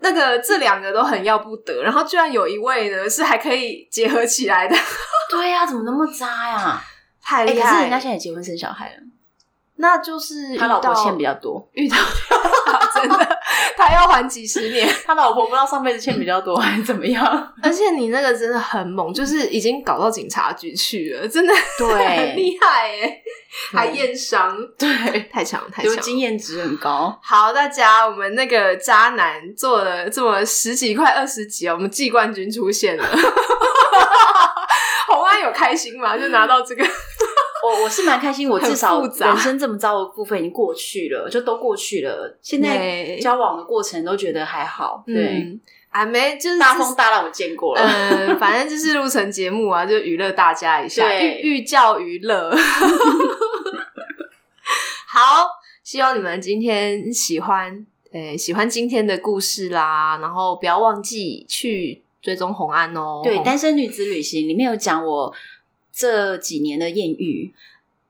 那个这两个都很要不得，然后居然有一位呢是还可以结合起来的，对呀、怎么那么渣呀？哎、太厉害！可是人家现在也结婚生小孩了，那就是他老婆欠比较较多，遇到 真的，他要还几十年。他老婆不知道上辈子欠比较多还是怎么样？而且你那个真的很猛，就是已经搞到警察局去了，真的很对厉害耶，还验伤，对，太强太强。有经验值很高。好，大家，我们那个渣男做了这么十几块二十几哦，我们季冠军出现了。红安有开心吗？就拿到这个，我我是蛮开心，我至少人生这么糟的部分已经过去了，就都过去了。现在交往的过程都觉得还好，对，嗯，还没就是大风大浪我见过了。嗯，反正就是录成节目啊，就娱乐大家一下，对寓寓教于乐。好，希望你们今天喜欢，呃，喜欢今天的故事啦，然后不要忘记去追踪红安哦。对，红单身女子旅行里面有讲我这几年的艳遇，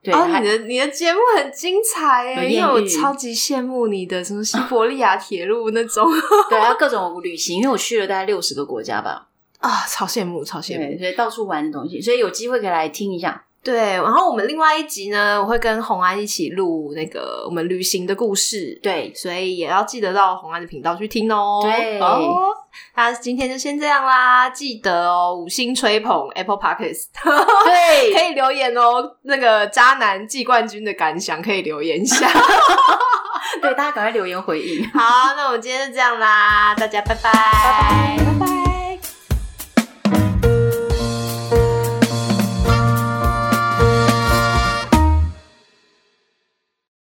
对，哦，你的你的节目很精彩有哎，因为我超级羡慕你的什么西伯利亚铁路那种 对，还有各种旅行，因为我去了大概六十个国家吧，啊，超羡慕，超羡慕对，。所以到处玩的东西，所以有机会可以来听一下。对，然后我们另外一集呢，我会跟红安一起录那个我们旅行的故事。对，所以也要记得到红安的频道去听哦。对哦，那今天就先这样啦，记得哦，五星吹捧 Apple Podcast，对，可以留言哦。那个渣男季冠军的感想可以留言一下。对，大家赶快留言回应。好，那我们今天就这样啦，大家拜拜，拜拜拜拜。